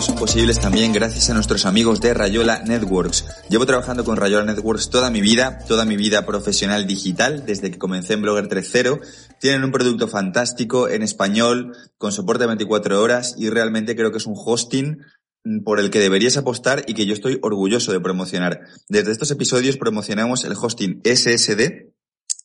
Son posibles también gracias a nuestros amigos de Rayola Networks. Llevo trabajando con Rayola Networks toda mi vida, toda mi vida profesional digital, desde que comencé en Blogger 3.0. Tienen un producto fantástico en español, con soporte 24 horas y realmente creo que es un hosting por el que deberías apostar y que yo estoy orgulloso de promocionar. Desde estos episodios promocionamos el hosting SSD,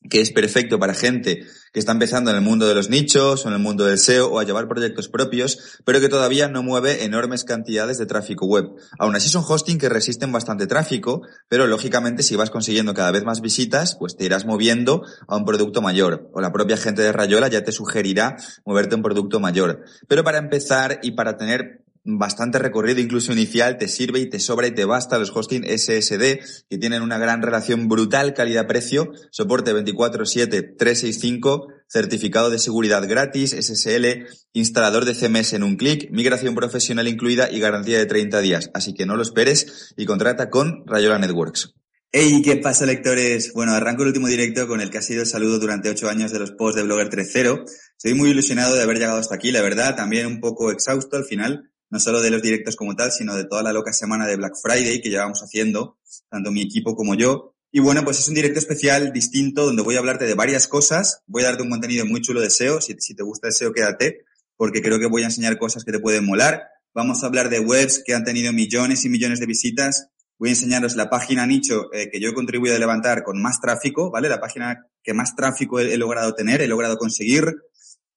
que es perfecto para gente que está empezando en el mundo de los nichos o en el mundo del SEO o a llevar proyectos propios, pero que todavía no mueve enormes cantidades de tráfico web. Aún así son hosting que resisten bastante tráfico, pero lógicamente si vas consiguiendo cada vez más visitas, pues te irás moviendo a un producto mayor. O la propia gente de Rayola ya te sugerirá moverte a un producto mayor. Pero para empezar y para tener bastante recorrido incluso inicial, te sirve y te sobra y te basta los hosting SSD que tienen una gran relación brutal calidad-precio, soporte 24/7 365, certificado de seguridad gratis, SSL, instalador de CMS en un clic, migración profesional incluida y garantía de 30 días. Así que no lo esperes y contrata con Rayola Networks. Hey, ¿qué pasa lectores? Bueno, arranco el último directo con el que ha sido el saludo durante ocho años de los posts de Blogger 3.0. Estoy muy ilusionado de haber llegado hasta aquí, la verdad, también un poco exhausto al final, no solo de los directos como tal, sino de toda la loca semana de Black Friday que llevamos haciendo, tanto mi equipo como yo. Y bueno, pues es un directo especial, distinto, donde voy a hablarte de varias cosas. Voy a darte un contenido muy chulo de SEO. Si, te gusta el SEO, quédate, porque creo que voy a enseñar cosas que te pueden molar. Vamos a hablar de webs que han tenido millones y millones de visitas. Voy a enseñaros la página nicho eh, que yo he contribuido a levantar con más tráfico, ¿vale? La página que más tráfico he, logrado tener, he logrado conseguir.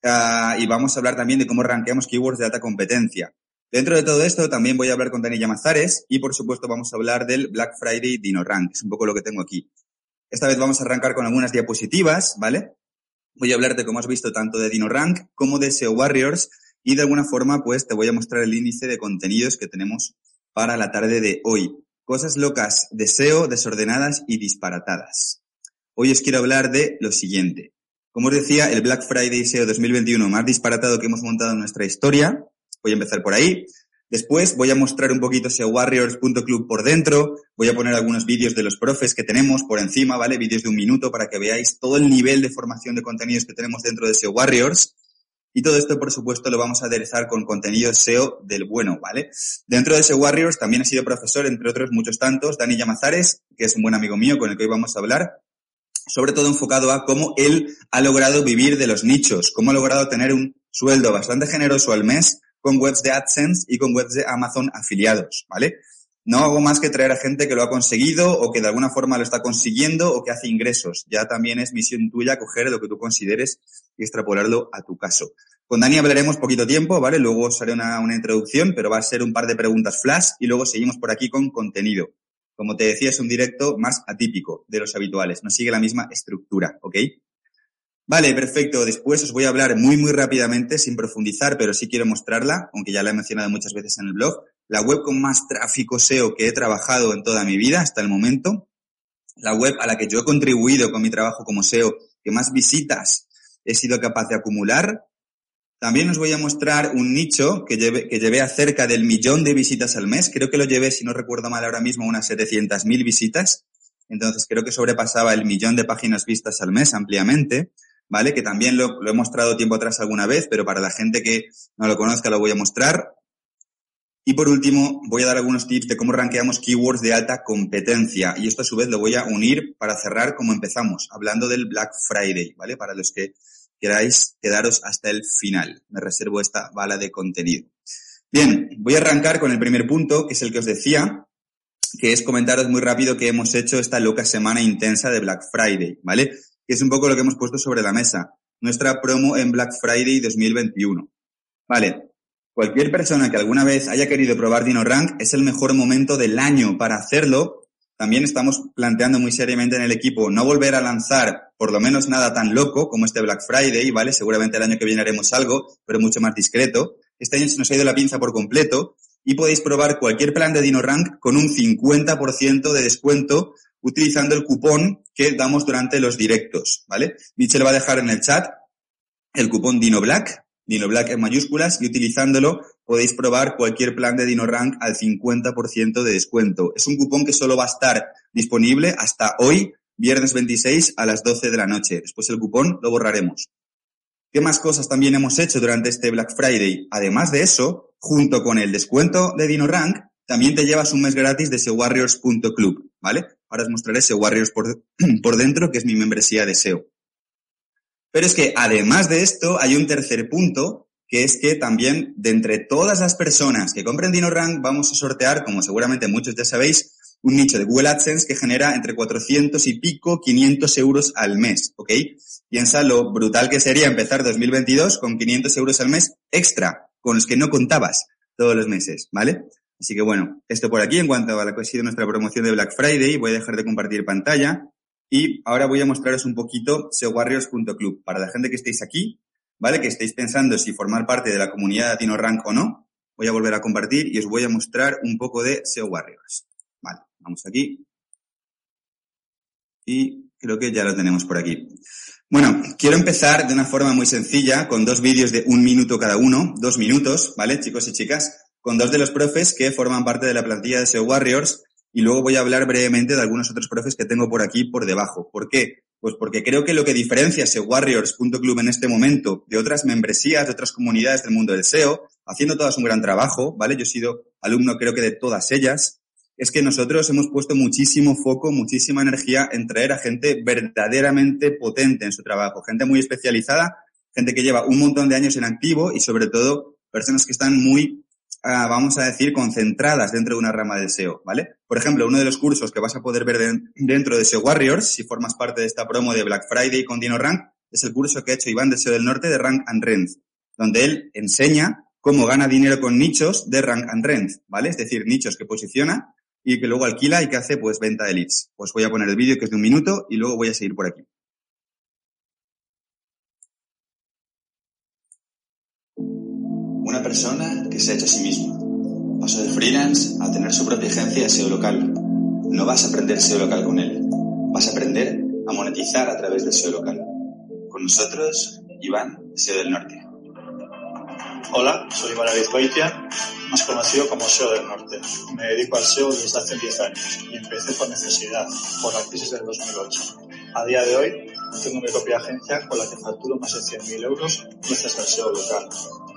Ah, y vamos a hablar también de cómo rankeamos keywords de alta competencia. Dentro de todo esto también voy a hablar con Dani Llamazares y por supuesto vamos a hablar del Black Friday Dino Rank, es un poco lo que tengo aquí. Esta vez vamos a arrancar con algunas diapositivas, ¿vale? Voy a hablarte, como has visto, tanto de Dino Rank como de SEO Warriors y de alguna forma pues te voy a mostrar el índice de contenidos que tenemos para la tarde de hoy. Cosas locas de SEO, desordenadas y disparatadas. Hoy os quiero hablar de lo siguiente. Como os decía, el Black Friday SEO 2021 más disparatado que hemos montado en nuestra historia, Voy a empezar por ahí. Después voy a mostrar un poquito ese warriors.club por dentro. Voy a poner algunos vídeos de los profes que tenemos por encima, ¿vale? Vídeos de un minuto para que veáis todo el nivel de formación de contenidos que tenemos dentro de SEO Warriors. Y todo esto, por supuesto, lo vamos a aderezar con contenido SEO del bueno, ¿vale? Dentro de SEO Warriors también ha sido profesor, entre otros muchos tantos, Dani Llamazares, que es un buen amigo mío con el que hoy vamos a hablar, sobre todo enfocado a cómo él ha logrado vivir de los nichos, cómo ha logrado tener un sueldo bastante generoso al mes con webs de AdSense y con webs de Amazon afiliados, ¿vale? No hago más que traer a gente que lo ha conseguido o que de alguna forma lo está consiguiendo o que hace ingresos. Ya también es misión tuya coger lo que tú consideres y extrapolarlo a tu caso. Con Dani hablaremos poquito tiempo, ¿vale? Luego os haré una, una introducción, pero va a ser un par de preguntas flash y luego seguimos por aquí con contenido. Como te decía, es un directo más atípico de los habituales, no sigue la misma estructura, ¿ok? Vale, perfecto. Después os voy a hablar muy, muy rápidamente, sin profundizar, pero sí quiero mostrarla, aunque ya la he mencionado muchas veces en el blog. La web con más tráfico SEO que he trabajado en toda mi vida hasta el momento. La web a la que yo he contribuido con mi trabajo como SEO, que más visitas he sido capaz de acumular. También os voy a mostrar un nicho que llevé, que llevé a cerca del millón de visitas al mes. Creo que lo llevé, si no recuerdo mal ahora mismo, unas 700.000 visitas. Entonces creo que sobrepasaba el millón de páginas vistas al mes ampliamente. ¿Vale? Que también lo, he mostrado tiempo atrás alguna vez, pero para la gente que no lo conozca lo voy a mostrar. Y por último, voy a dar algunos tips de cómo rankeamos keywords de alta competencia. Y esto a su vez lo voy a unir para cerrar como empezamos, hablando del Black Friday, ¿vale? Para los que queráis quedaros hasta el final. Me reservo esta bala de contenido. Bien, voy a arrancar con el primer punto, que es el que os decía, que es comentaros muy rápido que hemos hecho esta loca semana intensa de Black Friday, ¿vale? Que es un poco lo que hemos puesto sobre la mesa. Nuestra promo en Black Friday 2021. Vale. Cualquier persona que alguna vez haya querido probar DinoRank es el mejor momento del año para hacerlo. También estamos planteando muy seriamente en el equipo no volver a lanzar por lo menos nada tan loco como este Black Friday, ¿vale? Seguramente el año que viene haremos algo, pero mucho más discreto. Este año se nos ha ido la pinza por completo y podéis probar cualquier plan de DinoRank con un 50% de descuento utilizando el cupón que damos durante los directos, ¿vale? Michelle va a dejar en el chat el cupón DinoBlack, DinoBlack en mayúsculas, y utilizándolo podéis probar cualquier plan de DinoRank al 50% de descuento. Es un cupón que solo va a estar disponible hasta hoy, viernes 26 a las 12 de la noche. Después el cupón lo borraremos. ¿Qué más cosas también hemos hecho durante este Black Friday? Además de eso, junto con el descuento de DinoRank, también te llevas un mes gratis de sewarriors.club, ¿vale? Ahora os mostraré SEOwarriors por, por dentro, que es mi membresía de SEO. Pero es que además de esto hay un tercer punto, que es que también de entre todas las personas que compren DinoRank vamos a sortear, como seguramente muchos ya sabéis, un nicho de Google AdSense que genera entre 400 y pico, 500 euros al mes, ¿ok? Piensa lo brutal que sería empezar 2022 con 500 euros al mes extra, con los que no contabas todos los meses, ¿vale? Así que bueno, esto por aquí en cuanto a la que ha sido nuestra promoción de Black Friday. Voy a dejar de compartir pantalla y ahora voy a mostraros un poquito seowarriors.club para la gente que estéis aquí, ¿vale? Que estéis pensando si formar parte de la comunidad de Rank o no. Voy a volver a compartir y os voy a mostrar un poco de SEO Warriors. Vale, vamos aquí. Y creo que ya lo tenemos por aquí. Bueno, quiero empezar de una forma muy sencilla con dos vídeos de un minuto cada uno, dos minutos, ¿vale, chicos y chicas? Con dos de los profes que forman parte de la plantilla de SEO Warriors y luego voy a hablar brevemente de algunos otros profes que tengo por aquí por debajo. ¿Por qué? Pues porque creo que lo que diferencia SEO Warriors.club en este momento de otras membresías, de otras comunidades del mundo del SEO, haciendo todas un gran trabajo, ¿vale? Yo he sido alumno creo que de todas ellas, es que nosotros hemos puesto muchísimo foco, muchísima energía en traer a gente verdaderamente potente en su trabajo, gente muy especializada, gente que lleva un montón de años en activo y sobre todo personas que están muy, ah, vamos a decir, concentradas dentro de una rama del SEO, ¿vale? Por ejemplo, uno de los cursos que vas a poder ver dentro de SEO Warriors, si formas parte de esta promo de Black Friday con Dino Rank, es el curso que ha hecho Iván de SEO del Norte de Rank and Rent, donde él enseña cómo gana dinero con nichos de Rank and Rent, ¿vale? Es decir, nichos que posiciona y que luego alquila y que hace pues venta de leads. Pues voy a poner el vídeo que es de un minuto y luego voy a seguir por aquí. Una persona que se ha hecho a sí misma. Paso de freelance a tener su propia agencia de SEO local. No vas a aprender SEO local con él. Vas a aprender a monetizar a través del SEO local. Con nosotros, Iván, SEO del Norte. Hola, soy Iván Arizbaitia más conocido como SEO del Norte. Me dedico al SEO desde hace 10 años y empecé por necesidad, por la crisis del 2008. A día de hoy tengo mi propia agencia con la que facturo más de 100.000 euros gracias al SEO local,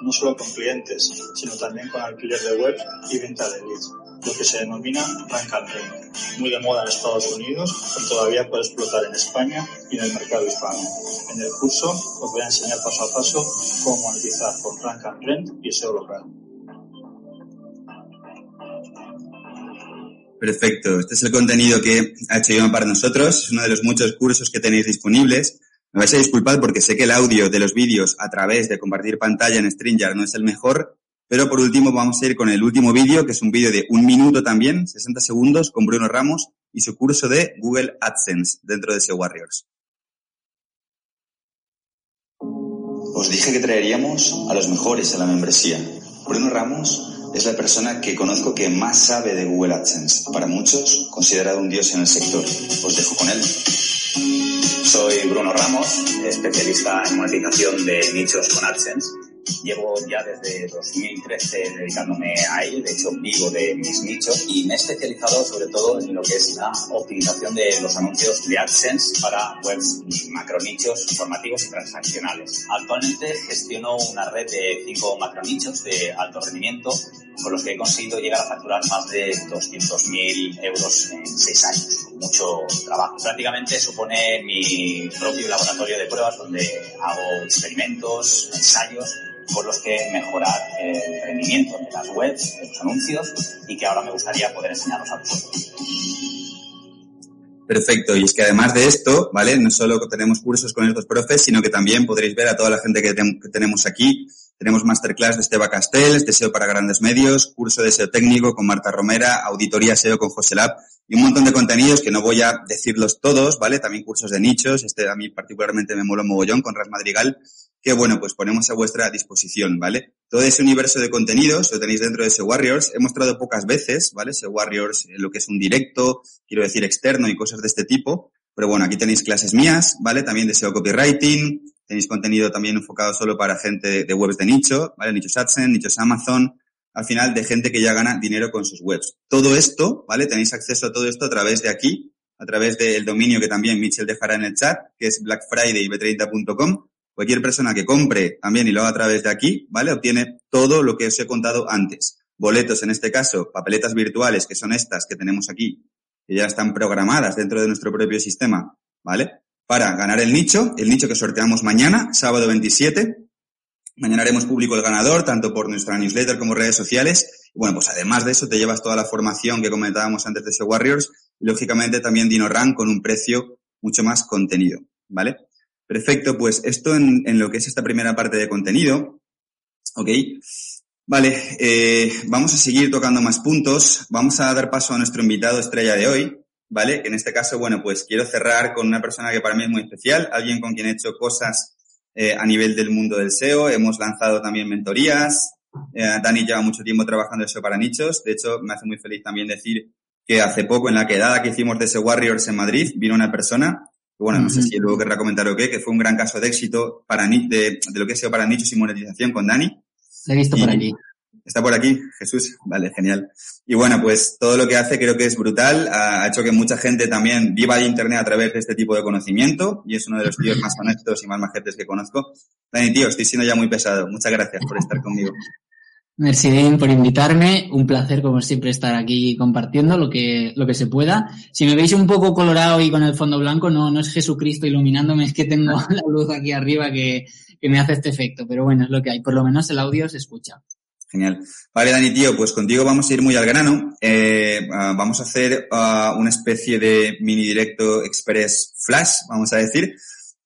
no solo con clientes, sino también con alquiler de web y venta de leads lo que se denomina rank and rent, muy de moda en Estados Unidos y todavía puede explotar en España y en el mercado hispano. En el curso os voy a enseñar paso a paso cómo monetizar con rank and rent y SEO local. Perfecto. Este es el contenido que ha hecho Iván para nosotros. Es uno de los muchos cursos que tenéis disponibles. Me vais a disculpar porque sé que el audio de los vídeos a través de compartir pantalla en StreamYard no es el mejor, pero por último vamos a ir con el último vídeo, que es un vídeo de un minuto también, 60 segundos, con Bruno Ramos y su curso de Google AdSense dentro de SEO Warriors. Os dije que traeríamos a los mejores a la membresía. Bruno Ramos es la persona que conozco que más sabe de Google AdSense. Para muchos, considerado un dios en el sector. Os dejo con él. Soy Bruno Ramos, especialista en monetización de nichos con AdSense Llevo ya desde 2013 dedicándome a ello, de hecho vivo de mis nichos y me he especializado sobre todo en lo que es la optimización de los anuncios de AdSense para webs y macronichos informativos y transaccionales. Actualmente gestiono una red de cinco macronichos de alto rendimiento con los que he conseguido llegar a facturar más de 200.000 euros en seis años, con mucho trabajo. Prácticamente supone mi propio laboratorio de pruebas donde hago experimentos, ensayos con los que mejorar el rendimiento de las webs, de los anuncios y que ahora me gustaría poder enseñaros a vosotros. Perfecto, y es que además de esto, ¿vale? No solo tenemos cursos con estos profes, sino que también podréis ver a toda la gente que, que tenemos aquí. Tenemos masterclass de Esteba Castells, de SEO para grandes medios, curso de SEO técnico con Marta Romera, auditoría SEO con José Lab y un montón de contenidos que no voy a decirlos todos, ¿vale? También cursos de nichos, este a mí particularmente me mola mogollón con Ras Madrigal, que bueno, pues ponemos a vuestra disposición, ¿vale? Todo ese universo de contenidos lo tenéis dentro de SEO Warriors. He mostrado pocas veces, ¿vale? SEO Warriors, lo que es un directo, quiero decir externo y cosas de este tipo. Pero bueno, aquí tenéis clases mías, ¿vale? También de SEO Copywriting, tenéis contenido también enfocado solo para gente de webs de nicho, ¿vale? Nichos AdSense, nichos Amazon, al final de gente que ya gana dinero con sus webs. Todo esto, ¿vale? Tenéis acceso a todo esto a través de aquí, a través del dominio que también Mitchell dejará en el chat, que es blackfridayb30.com. Cualquier persona que compre también y lo haga a través de aquí, ¿vale? Obtiene todo lo que os he contado antes. Boletos, en este caso, papeletas virtuales, que son estas que tenemos aquí, que ya están programadas dentro de nuestro propio sistema, ¿vale? Para ganar el nicho, el nicho que sorteamos mañana, sábado 27, Mañana haremos público el ganador, tanto por nuestra newsletter como redes sociales. Bueno, pues además de eso, te llevas toda la formación que comentábamos antes de SEO Warriors. Y lógicamente también DinoRank con un precio mucho más contenido, ¿vale? Perfecto, pues esto en, en lo que es esta primera parte de contenido. Ok. Vale, eh, vamos a seguir tocando más puntos. Vamos a dar paso a nuestro invitado estrella de hoy, ¿vale? Que en este caso, bueno, pues quiero cerrar con una persona que para mí es muy especial, alguien con quien he hecho cosas eh, a nivel del mundo del SEO. Hemos lanzado también mentorías. Eh, Dani lleva mucho tiempo trabajando en SEO para nichos. De hecho, me hace muy feliz también decir que hace poco, en la quedada que hicimos de SEO Warriors en Madrid, vino una persona, que bueno, no sé si luego querrá comentar o qué, que fue un gran caso de éxito para de, de lo que es SEO para nichos y monetización con Dani. He visto por allí. Está por aquí, Jesús. Vale, genial. Y bueno, pues todo lo que hace creo que es brutal. Ha hecho que mucha gente también viva de Internet a través de este tipo de conocimiento y es uno de los tíos más honestos y más majetes que conozco. Dani, tío, estoy siendo ya muy pesado. Muchas gracias por estar conmigo. Merci, bien por invitarme. Un placer, como siempre, estar aquí compartiendo lo que, lo que se pueda. Si me veis un poco colorado y con el fondo blanco, no, no es Jesucristo iluminándome, es que tengo la luz aquí arriba que, que me hace este efecto. Pero bueno, es lo que hay. Por lo menos el audio se escucha. Genial. Vale, Dani, tío, pues contigo vamos a ir muy al grano. Eh, uh, vamos a hacer uh, una especie de mini directo express flash, vamos a decir,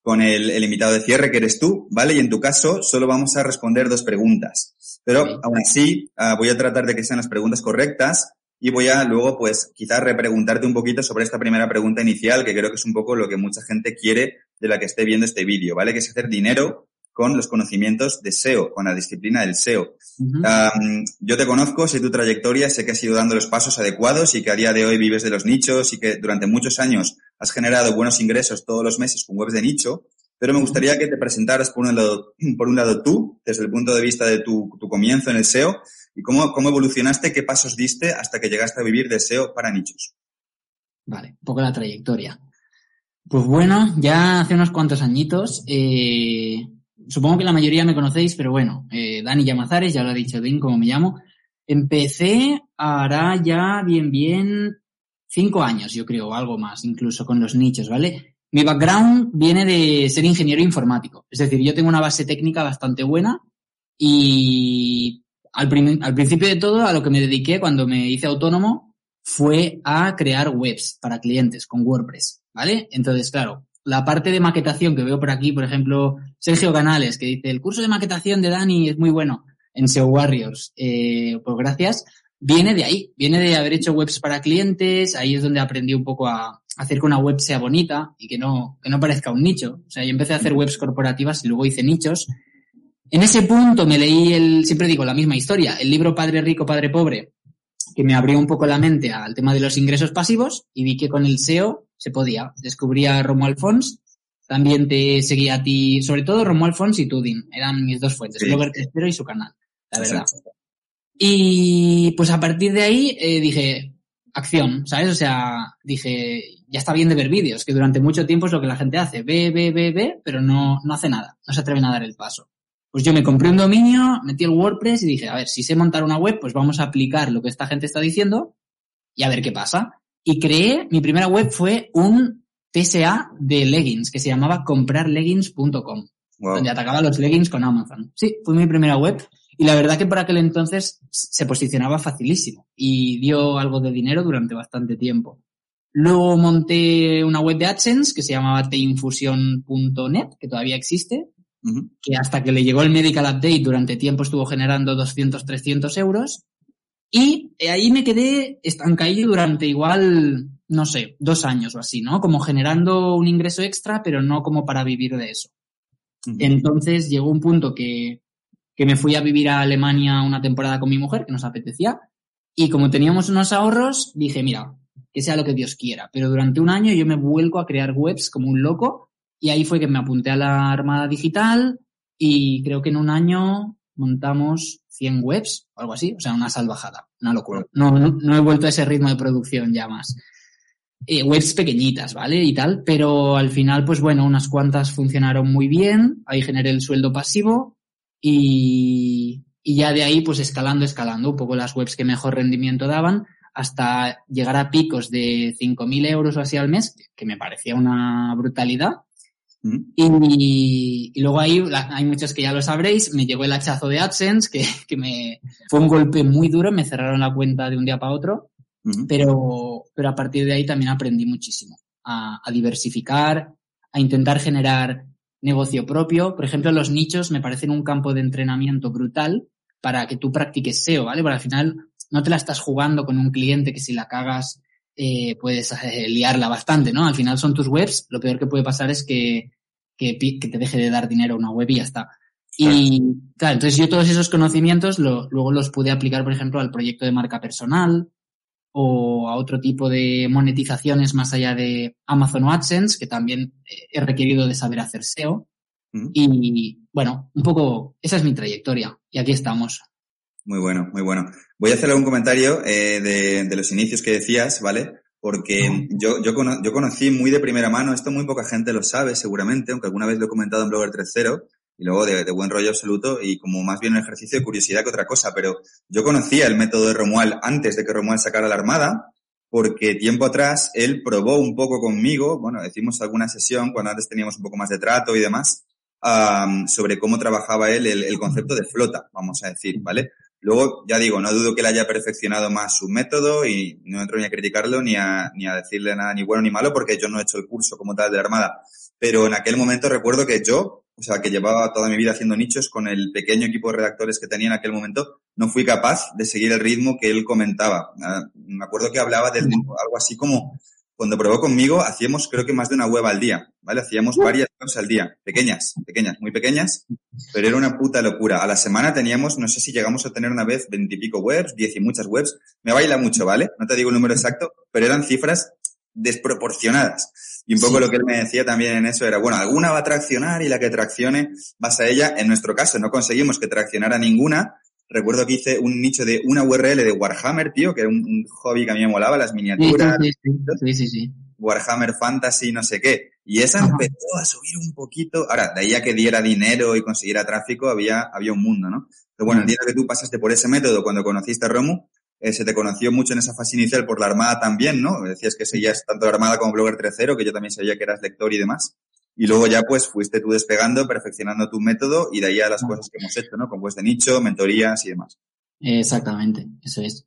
con el, el, invitado de cierre que eres tú, ¿vale? Y en tu caso solo vamos a responder dos preguntas. Pero sí. aún así uh, voy a tratar de que sean las preguntas correctas y voy a luego, pues, quizás repreguntarte un poquito sobre esta primera pregunta inicial, que creo que es un poco lo que mucha gente quiere de la que esté viendo este vídeo, ¿vale? Que es hacer dinero con los conocimientos de SEO, con la disciplina del SEO. Uh -huh. um, yo te conozco, sé tu trayectoria, sé que has ido dando los pasos adecuados y que a día de hoy vives de los nichos y que durante muchos años has generado buenos ingresos todos los meses con webs de nicho, pero me gustaría que te presentaras por un lado, por un lado tú, desde el punto de vista de tu, tu comienzo en el SEO, y cómo, cómo evolucionaste, qué pasos diste hasta que llegaste a vivir de SEO para nichos. Vale, un poco la trayectoria. Pues bueno, ya hace unos cuantos añitos, eh, supongo que la mayoría me conocéis, pero bueno, eh, Dani Llamazares, ya lo ha dicho Dean, como me llamo. Empecé, hará ya bien, bien, cinco años, yo creo, o algo más, incluso con los nichos, ¿vale? Mi background viene de ser ingeniero informático. Es decir, yo tengo una base técnica bastante buena y al, al principio de todo, a lo que me dediqué cuando me hice autónomo fue a crear webs para clientes con WordPress, ¿vale? Entonces, claro, la parte de maquetación que veo por aquí, por ejemplo, Sergio Canales, que dice, el curso de maquetación de Dani es muy bueno en SEO Warriors, eh, pues gracias, viene de ahí, viene de haber hecho webs para clientes, ahí es donde aprendí un poco a hacer que una web sea bonita y que no, que no parezca un nicho. O sea, yo empecé a hacer webs corporativas y luego hice nichos. En ese punto me leí el, siempre digo la misma historia, el libro Padre Rico, Padre Pobre, que me abrió un poco la mente al tema de los ingresos pasivos y vi que con el SEO se podía. Descubrí a Romo Alfons, también te seguía a ti, sobre todo Romo Alfons y Tudin, eran mis dos fuentes, sí. Blogger Tercero y su canal, la verdad. Y pues a partir de ahí eh, dije, acción, ¿sabes? O sea, dije, ya está bien de ver vídeos, que durante mucho tiempo es lo que la gente hace, ve, ve, ve, ve, pero no, no hace nada, no se atreven a dar el paso. Pues yo me compré un dominio, metí el WordPress y dije, a ver, si sé montar una web, pues vamos a aplicar lo que esta gente está diciendo y a ver qué pasa y creé, mi primera web fue un TSA de leggings que se llamaba comprarleggings.com. donde atacaba los leggings con Amazon. Sí, fue mi primera web y la verdad que por aquel entonces se posicionaba facilísimo y dio algo de dinero durante bastante tiempo. Luego monté una web de AdSense que se llamaba teinfusion.net, que todavía existe, que hasta que le llegó el Medical Update durante tiempo estuvo generando 200, 300 euros. Y ahí me quedé estancado durante igual, no sé, dos años o así, ¿no? Como generando un ingreso extra, pero no como para vivir de eso. Entonces llegó un punto que, que me fui a vivir a Alemania una temporada con mi mujer, que nos apetecía, y como teníamos unos ahorros, dije, mira, que sea lo que Dios quiera, pero durante un año yo me vuelco a crear webs como un loco, y ahí fue que me apunté a la Armada Digital, y creo que en un año montamos 100 webs o algo así, o sea, una salvajada, una locura. No, no, he vuelto a ese ritmo de producción ya más. Eh, webs pequeñitas, ¿vale? Y tal, pero al final, pues bueno, unas cuantas funcionaron muy bien, ahí generé el sueldo pasivo y, y ya de ahí, pues escalando, escalando, un poco las webs que mejor rendimiento daban, hasta llegar a picos de 5.000 euros o así al mes, que me parecía una brutalidad. Y, luego ahí, hay muchos que ya lo sabréis, me llegó el hachazo de AdSense, que, que, me fue un golpe muy duro, me cerraron la cuenta de un día para otro, pero, pero a partir de ahí también aprendí muchísimo a, a, diversificar, a intentar generar negocio propio. Por ejemplo, los nichos me parecen un campo de entrenamiento brutal para que tú practiques SEO, ¿vale? Porque al final no te la estás jugando con un cliente que si la cagas eh, puedes eh, liarla bastante, ¿no? Al final son tus webs, lo peor que puede pasar es que, que, que te deje de dar dinero a una web y ya está. Y claro, entonces yo todos esos conocimientos lo, luego los pude aplicar, por ejemplo, al proyecto de marca personal o a otro tipo de monetizaciones más allá de Amazon o AdSense, que también he requerido de saber hacer SEO. Y bueno, un poco, esa es mi trayectoria y aquí estamos. Muy bueno, muy bueno. Voy a hacer algún comentario eh, de, de, los inicios que decías, ¿vale? Porque yo, yo, yo, conocí muy de primera mano, esto muy poca gente lo sabe seguramente, aunque alguna vez lo he comentado en Blogger 3.0, y luego de, de, buen rollo absoluto y como más bien un ejercicio de curiosidad que otra cosa, pero yo conocía el método de Romual antes de que Romual sacara la Armada, porque tiempo atrás él probó un poco conmigo, bueno, decimos alguna sesión cuando antes teníamos un poco más de trato y demás, um, sobre cómo trabajaba él el, el, concepto de flota, vamos a decir, ¿vale? Luego, ya digo, no dudo que él haya perfeccionado más su método y no entro ni a criticarlo ni a, ni a decirle nada ni bueno ni malo porque yo no he hecho el curso como tal de la Armada. Pero en aquel momento recuerdo que yo, o sea, que llevaba toda mi vida haciendo nichos con el pequeño equipo de redactores que tenía en aquel momento, no fui capaz de seguir el ritmo que él comentaba. Ah, me acuerdo que hablaba de algo así como cuando probó conmigo, hacíamos creo que más de una web al día, ¿vale? Hacíamos varias webs al día, pequeñas, pequeñas, muy pequeñas, pero era una puta locura. A la semana teníamos, no sé si llegamos a tener una vez veintipico webs, diez y muchas webs. Me baila mucho, ¿vale? No te digo el número exacto, pero eran cifras desproporcionadas. Y un poco sí. lo que él me decía también en eso era, bueno, alguna va a traccionar y la que traccione vas a ella. En nuestro caso no conseguimos que traccionara ninguna, Recuerdo que hice un nicho de una URL de Warhammer, tío, que era un, un hobby que a mí me molaba, las miniaturas. Sí, sí, sí, sí, Warhammer Fantasy, no sé qué. Y esa Ajá. empezó a subir un poquito. Ahora, de ahí a que diera dinero y consiguiera tráfico, había, había un mundo, ¿no? Pero bueno, el día que tú pasaste por ese método cuando conociste a Romu, eh, se te conoció mucho en esa fase inicial por la Armada también, ¿no? Decías que seguías tanto la Armada como Blogger 3.0, que yo también sabía que eras lector y demás. Y luego ya pues fuiste tú despegando, perfeccionando tu método y de ahí a las cosas que hemos hecho, ¿no? Con pues de nicho, mentorías y demás. Exactamente, eso es.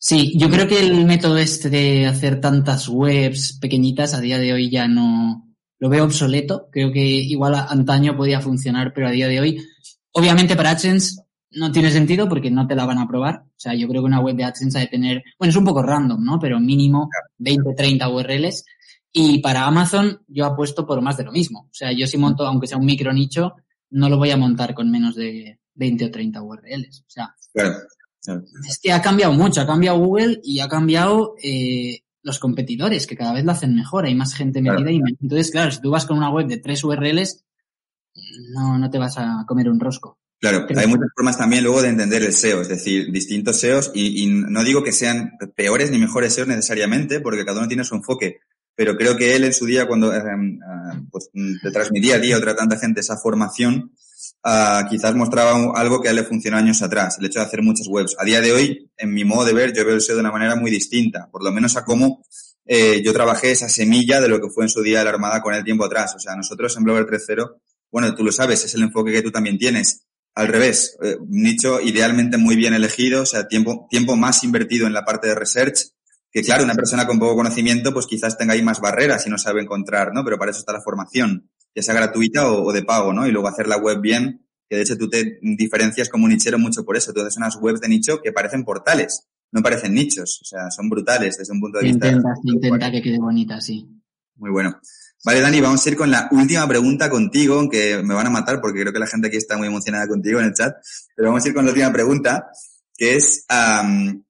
Sí, yo creo que el método este de hacer tantas webs pequeñitas a día de hoy ya no lo veo obsoleto. Creo que igual antaño podía funcionar, pero a día de hoy, obviamente para AdSense no tiene sentido porque no te la van a probar. O sea, yo creo que una web de AdSense ha de tener, bueno, es un poco random, ¿no? Pero mínimo 20, 30 URLs y para Amazon yo apuesto por más de lo mismo. O sea, yo si monto, aunque sea un micro nicho, no lo voy a montar con menos de 20 o 30 URLs. O sea, claro, claro. es que ha cambiado mucho. Ha cambiado Google y ha cambiado eh, los competidores, que cada vez lo hacen mejor. Hay más gente metida. Claro. Y entonces, claro, si tú vas con una web de tres URLs, no, no te vas a comer un rosco. Claro, hay muchas formas también luego de entender el SEO, es decir, distintos SEOs y, y no digo que sean peores ni mejores SEOs necesariamente, porque cada uno tiene su enfoque, pero creo que él en su día, cuando eh, eh, pues, te transmitía a ti a otra tanta gente esa formación, uh, quizás mostraba algo que a él le funcionó años atrás, el hecho de hacer muchas webs. A día de hoy, en mi modo de ver, yo veo el SEO de una manera muy distinta, por lo menos a cómo eh, yo trabajé esa semilla de lo que fue en su día la Armada con el tiempo atrás. O sea, nosotros en Blogger 3.0 bueno, tú lo sabes, es el enfoque que tú también tienes. Al revés, eh, nicho idealmente muy bien elegido, o sea, tiempo, tiempo más invertido en la parte de research, que claro, una persona con poco conocimiento, pues quizás tenga ahí más barreras y no sabe encontrar, ¿no? Pero para eso está la formación, ya sea gratuita o, o de pago, ¿no? Y luego hacer la web bien, que de hecho tú te diferencias como nichero mucho por eso. Tú haces unas webs de nicho que parecen portales, no parecen nichos, o sea, son brutales desde un punto de vista. Intenta, intenta que quede bonita, sí. Muy bueno. Vale, Dani, vamos a ir con la última pregunta contigo, aunque me van a matar porque creo que la gente aquí está muy emocionada contigo en el chat, pero vamos a ir con la última pregunta, que es, um,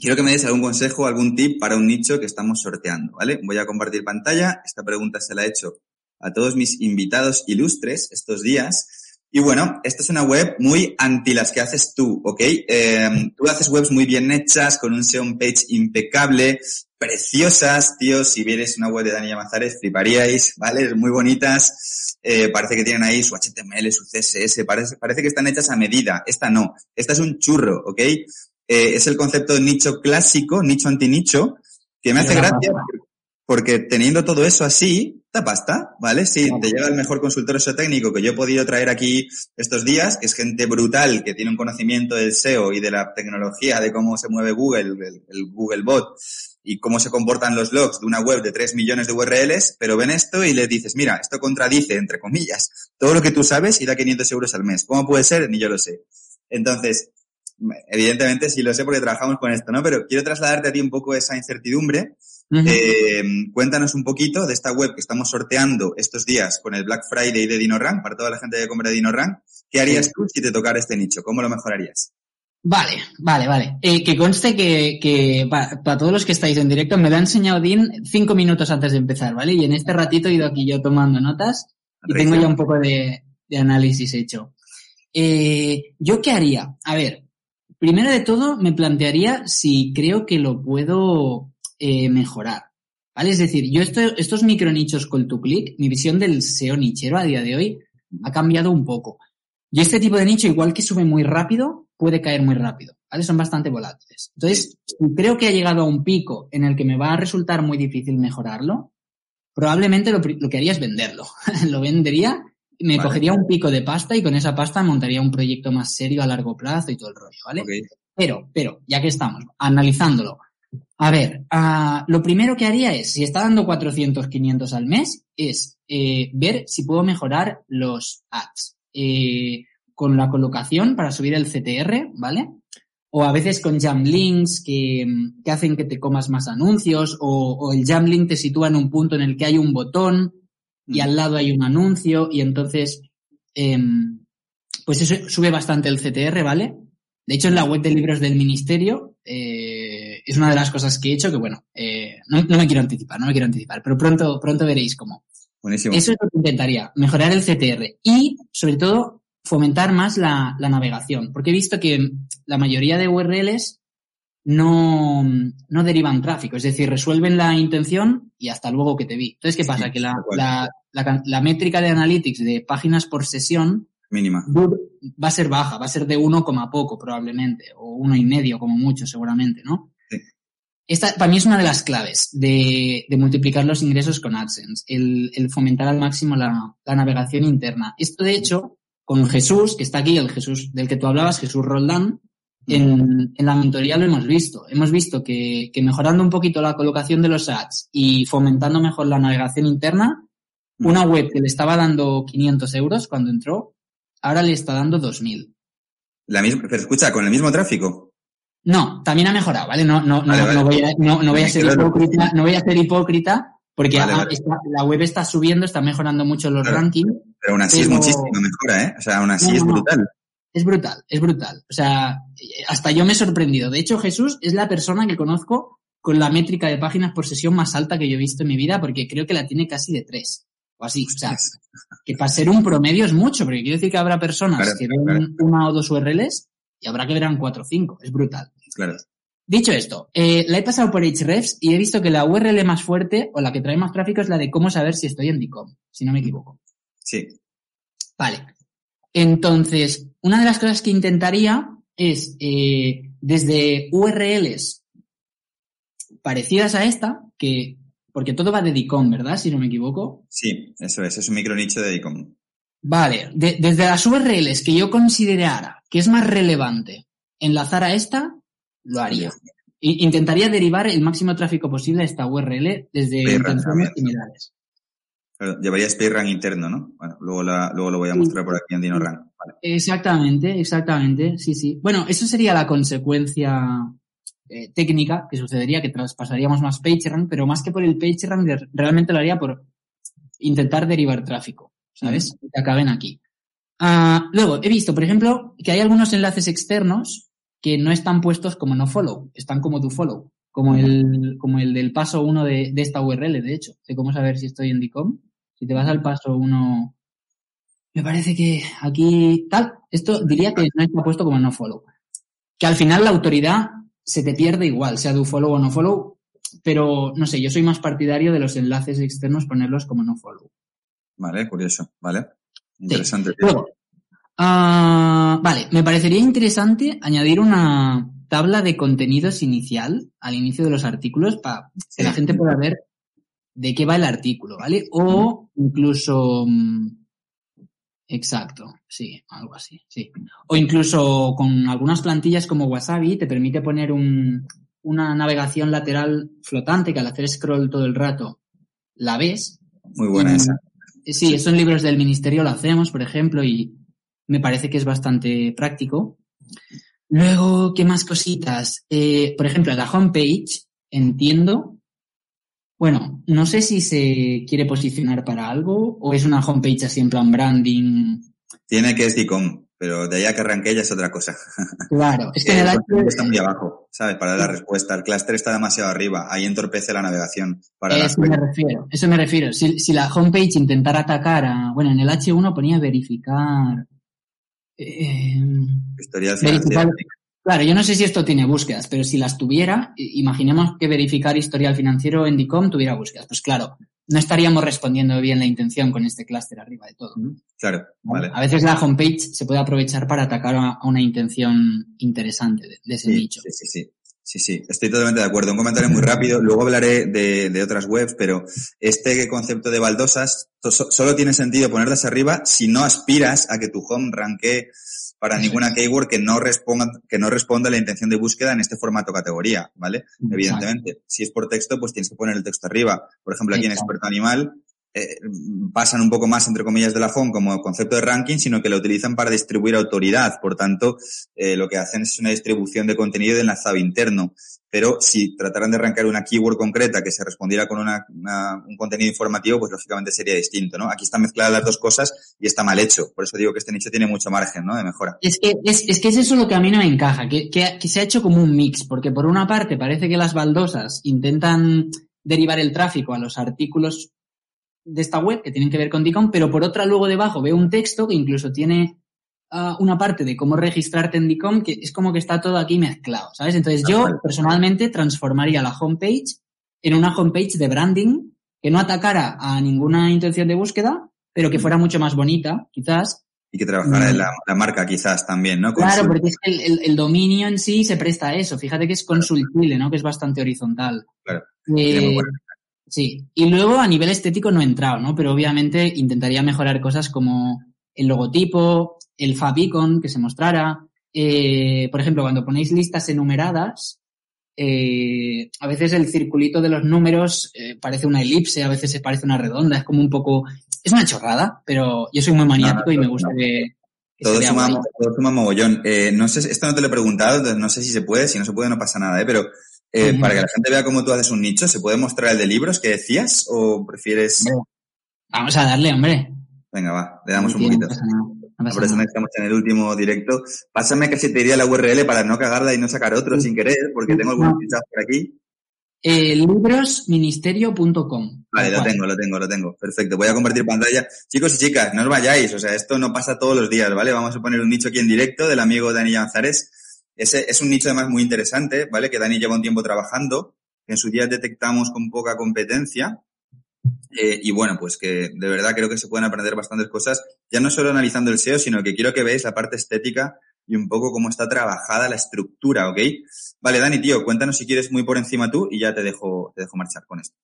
quiero que me des algún consejo, algún tip para un nicho que estamos sorteando, ¿vale? Voy a compartir pantalla, esta pregunta se la he hecho a todos mis invitados ilustres estos días. Y bueno, esta es una web muy anti las que haces tú, ¿ok? Eh, tú haces webs muy bien hechas, con un SEO page impecable, preciosas, tío. Si vieres una web de Dani Llamazares, fliparíais, ¿vale? Muy bonitas. Eh, parece que tienen ahí su HTML, su CSS, parece, parece que están hechas a medida. Esta no. Esta es un churro, ¿ok? Eh, es el concepto de nicho clásico, nicho anti-nicho, que me hace gracia porque teniendo todo eso así, da pasta, ¿vale? Si te llega el mejor consultor SEO técnico que yo he podido traer aquí estos días, que es gente brutal, que tiene un conocimiento del SEO y de la tecnología, de cómo se mueve Google, el, el Google Bot, y cómo se comportan los logs de una web de 3 millones de URLs, pero ven esto y le dices, mira, esto contradice, entre comillas, todo lo que tú sabes y da 500 euros al mes. ¿Cómo puede ser? Ni yo lo sé. Entonces, evidentemente sí lo sé porque trabajamos con esto, ¿no? Pero quiero trasladarte a ti un poco esa incertidumbre Uh -huh. eh, cuéntanos un poquito de esta web que estamos sorteando estos días con el Black Friday de DinoRank, para toda la gente que compra DinoRank. ¿Qué harías tú si te tocara este nicho? ¿Cómo lo mejorarías? Vale, vale, vale. Eh, que conste que, que para, para, todos los que estáis en directo, me lo ha enseñado Dean cinco minutos antes de empezar, ¿vale? Y en este ratito he ido aquí yo tomando notas y tengo ya un poco de, de análisis hecho. Eh, ¿Yo qué haría? A ver, primero de todo me plantearía si creo que lo puedo eh, mejorar. ¿Vale? Es decir, yo esto, estos micronichos call to click, mi visión del SEO nichero a día de hoy ha cambiado un poco. Y este tipo de nicho, igual que sube muy rápido, puede caer muy rápido. ¿Vale? Son bastante volátiles. Entonces, creo que ha llegado a un pico en el que me va a resultar muy difícil mejorarlo. Probablemente lo, lo que haría es venderlo. lo vendería, me vale. cogería un pico de pasta y con esa pasta montaría un proyecto más serio a largo plazo y todo el rollo, ¿vale? Okay. Pero, pero, ya que estamos analizándolo, a ver, uh, lo primero que haría es, si está dando 400, 500 al mes, es eh, ver si puedo mejorar los ads. Eh, con la colocación para subir el CTR, ¿vale? O a veces con jam links que, que hacen que te comas más anuncios, o, o, el jam link te sitúa en un punto en el que hay un botón y al lado hay un anuncio, y entonces, eh, pues eso sube bastante el CTR, ¿vale? De hecho, en la web de libros del ministerio, eh, es una de las cosas que he hecho que, bueno, eh, no, no, me quiero anticipar, no me quiero anticipar, pero pronto, pronto veréis cómo. Buenísimo. Eso es lo que intentaría, mejorar el CTR y, sobre todo, fomentar más la, la navegación, porque he visto que la mayoría de URLs no, no derivan tráfico, es decir, resuelven la intención y hasta luego que te vi. Entonces, ¿qué pasa? Sí, que la, la, la, la, métrica de analytics de páginas por sesión mínima va a ser baja, va a ser de uno coma poco probablemente, o uno y medio como mucho seguramente, ¿no? Sí. Esta para mí es una de las claves de, de multiplicar los ingresos con AdSense, el, el fomentar al máximo la, la, navegación interna. Esto de hecho, con Jesús, que está aquí, el Jesús del que tú hablabas, Jesús Roldán, en, en, la mentoría lo hemos visto. Hemos visto que, que, mejorando un poquito la colocación de los ads y fomentando mejor la navegación interna, una web que le estaba dando 500 euros cuando entró, ahora le está dando 2.000. La misma, pero escucha, con el mismo tráfico. No, también ha mejorado, ¿vale? No, no, vale, no, vale. no, voy a, no, no voy a ser hipócrita, no voy a ser hipócrita, porque vale, vale. Está, la web está subiendo, está mejorando mucho los claro. rankings. Pero aún así pero... es muchísima mejora, ¿eh? O sea, aún así es brutal. Es brutal, es brutal. O sea, hasta yo me he sorprendido. De hecho, Jesús es la persona que conozco con la métrica de páginas por sesión más alta que yo he visto en mi vida, porque creo que la tiene casi de tres o así. O sea, que para ser un promedio es mucho, porque quiere decir que habrá personas claro, que ven claro. una o dos URLs y habrá que verán cuatro o cinco. Es brutal. Claro. Dicho esto, eh, la he pasado por Hrefs y he visto que la URL más fuerte o la que trae más tráfico es la de cómo saber si estoy en DICOM, si no me equivoco. Sí. Vale. Entonces, una de las cosas que intentaría es eh, desde URLs parecidas a esta, que porque todo va de DICOM, ¿verdad? Si no me equivoco. Sí, eso es, es un micro nicho de DICOM. Vale, de- desde las URLs que yo considerara que es más relevante enlazar a esta, lo haría. I- intentaría derivar el máximo tráfico posible a esta URL desde intenciones similares. Claro, llevaría interno, ¿no? Bueno, luego, la- luego lo voy a mostrar por aquí en DinoRank. Exactamente, exactamente, sí, sí. Bueno, eso sería la consecuencia eh, técnica que sucedería, que traspasaríamos más PageRank, pero más que por el PageRank, de- realmente lo haría por intentar derivar tráfico, ¿sabes? Que acaben aquí. Ah, luego, he visto, por ejemplo, que hay algunos enlaces externos que no están puestos como no follow, están como do follow, como el, como el del paso 1 de, de esta URL, de hecho. Sé cómo saber si estoy en DICOM. Si te vas al paso 1, me parece que aquí tal, esto diría que no está puesto como no follow. Que al final la autoridad se te pierde igual, sea do follow o no follow, pero no sé, yo soy más partidario de los enlaces externos ponerlos como no follow. Vale, curioso. Vale. Interesante. Luego, ah, vale, me parecería interesante añadir una tabla de contenidos inicial al inicio de los artículos para que la gente pueda ver de qué va el artículo, ¿vale? O incluso, mm, exacto, sí, algo así, sí. O incluso con algunas plantillas como Wasabi te permite poner un, una navegación lateral flotante que al hacer scroll todo el rato la ves Muy buena y- esa. Sí, esos libros del ministerio lo hacemos, por ejemplo, y me parece que es bastante práctico. Luego, ¿qué más cositas? Eh, por ejemplo, la homepage, entiendo. Bueno, no sé si se quiere posicionar para algo o es una homepage así en plan branding. Tiene que es DICOM, pero de ahí a que arranque ya es otra cosa. Claro, es que en Eh, el el H- contenido está muy abajo, ¿sabes? Para la respuesta. El clúster está demasiado arriba. Ahí entorpece la navegación. Para Eso me refiero, eso me refiero. Si, si la homepage intentara atacar a, bueno, en el H1 ponía verificar, eh, historial verificar, financiero. Claro, yo no sé si esto tiene búsquedas, pero si las tuviera, imaginemos que verificar historial financiero en DICOM tuviera búsquedas. Pues claro, no estaríamos respondiendo bien la intención con este clúster arriba de todo. ¿no? Claro, vale. A veces la homepage se puede aprovechar para atacar a, una intención interesante de, de ese Sí, nicho. sí, sí, sí. Sí, sí, estoy totalmente de acuerdo. Un comentario muy rápido. Luego hablaré de, de otras webs, pero este concepto de baldosas so- solo tiene sentido ponerlas arriba si no aspiras a que tu home ranquee para ninguna keyword que no responda, que no responda a la intención de búsqueda en este formato categoría, ¿vale? Exacto. Evidentemente. Si es por texto, pues tienes que poner el texto arriba. Por ejemplo, aquí en. Experto Animal, eh, pasan un poco más, entre comillas, de la home como concepto de ranking, sino que lo utilizan para distribuir autoridad. Por tanto, eh, lo que hacen es una distribución de contenido de enlazado interno. Pero si trataran de arrancar una keyword concreta que se respondiera con un contenido informativo, pues lógicamente sería distinto, ¿no? Aquí están mezcladas las dos cosas y está mal hecho. Por eso digo que este nicho tiene mucho margen. De mejora. Es que es, es que es eso lo que a mí no me encaja, que, que se ha hecho como un mix, porque por una parte parece que las baldosas intentan derivar el tráfico a los artículos de esta web que tienen que ver con DICOM, pero por otra luego debajo veo un texto que incluso tiene ah, una parte de cómo registrarte en DICOM que es como que está todo aquí mezclado, ¿sabes? Entonces yo personalmente transformaría la homepage en una homepage de branding que no atacara a ninguna intención de búsqueda, pero que fuera mucho más bonita, quizás, Y que trabajara Mm. en la, la marca quizás también, ¿no? Claro, porque es que el, el- el dominio en sí se presta a eso. Fíjate que es consultible, ¿no? Que es bastante horizontal. Claro, Eh, tiene muy buena- sí. Y luego a nivel estético no he entrado, ¿no? Pero obviamente intentaría mejorar cosas como el logotipo, el favicon que se mostrara. Eh, por ejemplo, cuando ponéis listas enumeradas, eh, a veces el circulito de los números eh, parece una elipse, a veces se parece una redonda, es como un poco... Es una chorrada, pero yo soy muy maniático y me gusta no. que... que Todo suma, todo suma mogollón. Eh, no sé, esto no te lo he preguntado, entonces no sé si se puede, si no se puede no pasa nada, ¿eh? Pero eh, para que la gente vea cómo tú haces un nicho, ¿se puede mostrar el de libros que decías o prefieres...? Vamos a darle, hombre. Venga, va, le damos un poquito. No Por eso estamos en el último directo. Pásame casi te diría la URL para no cagarla y no sacar otro sin querer, porque tengo algunos No. fichados por aquí. Eh, librosministerio.com. Vale, lo tengo, lo tengo, lo tengo. Perfecto. Voy a compartir pantalla. Chicos y chicas, no os vayáis. O sea, esto no pasa todos los días, ¿vale? Vamos a poner un nicho aquí en directo del amigo Dani Lanzares. Es un nicho además muy interesante, ¿vale? Que Dani lleva un tiempo trabajando. que En su día detectamos con poca competencia. Eh, y bueno, pues que de verdad creo que se pueden aprender bastantes cosas, ya no solo analizando el SEO, sino que quiero que veáis la parte estética y un poco cómo está trabajada la estructura, ¿ok? Vale, Dani, tío, cuéntanos si quieres muy por encima tú y ya te dejo, te dejo marchar con esto.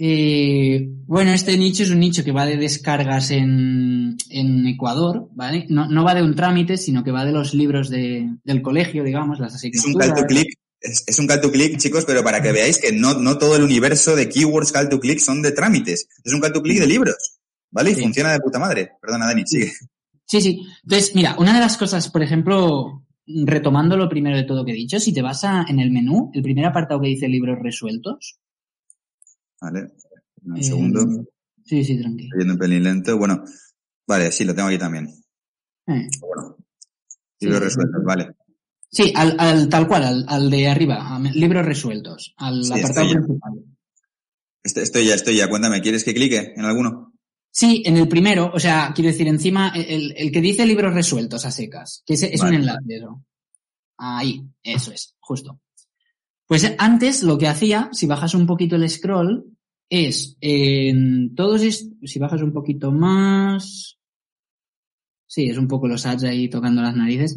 Eh, bueno, este nicho es un nicho que va de descargas en, en Ecuador, ¿vale? No, no va de un trámite, sino que va de los libros de, del colegio, digamos, las Es asignaturas. un call to click, es, es un call to click, chicos, pero para que veáis que no, no todo el universo de keywords call to click son de trámites. Es un call to click de libros, ¿vale? Y Sí. funciona de puta madre. Perdona, Dani, sigue. Sí, sí. Entonces, mira, una de las cosas, por ejemplo, retomando lo primero de todo que he dicho, si te vas a, en el menú, el primer apartado que dice libros resueltos. Vale, un eh, segundo. Sí, sí, tranquilo. Estoy yendo un pelín lento. Bueno, vale, sí, lo tengo aquí también. Eh, Bueno, libros sí, resueltos, vale. Sí, al, al- tal cual, al, al de arriba, a- libros resueltos, al Sí, apartado estoy ya. principal. Este- Estoy ya, estoy ya. Cuéntame, ¿quieres que clique en alguno? Sí, en el primero, o sea, quiero decir, encima, el, el que dice libros resueltos a secas, que es, es Vale. un enlace eso. Ahí, eso es, justo. Pues antes lo que hacía, si bajas un poquito el scroll, es en todos, si bajas un poquito más, sí, es un poco los ads ahí tocando las narices.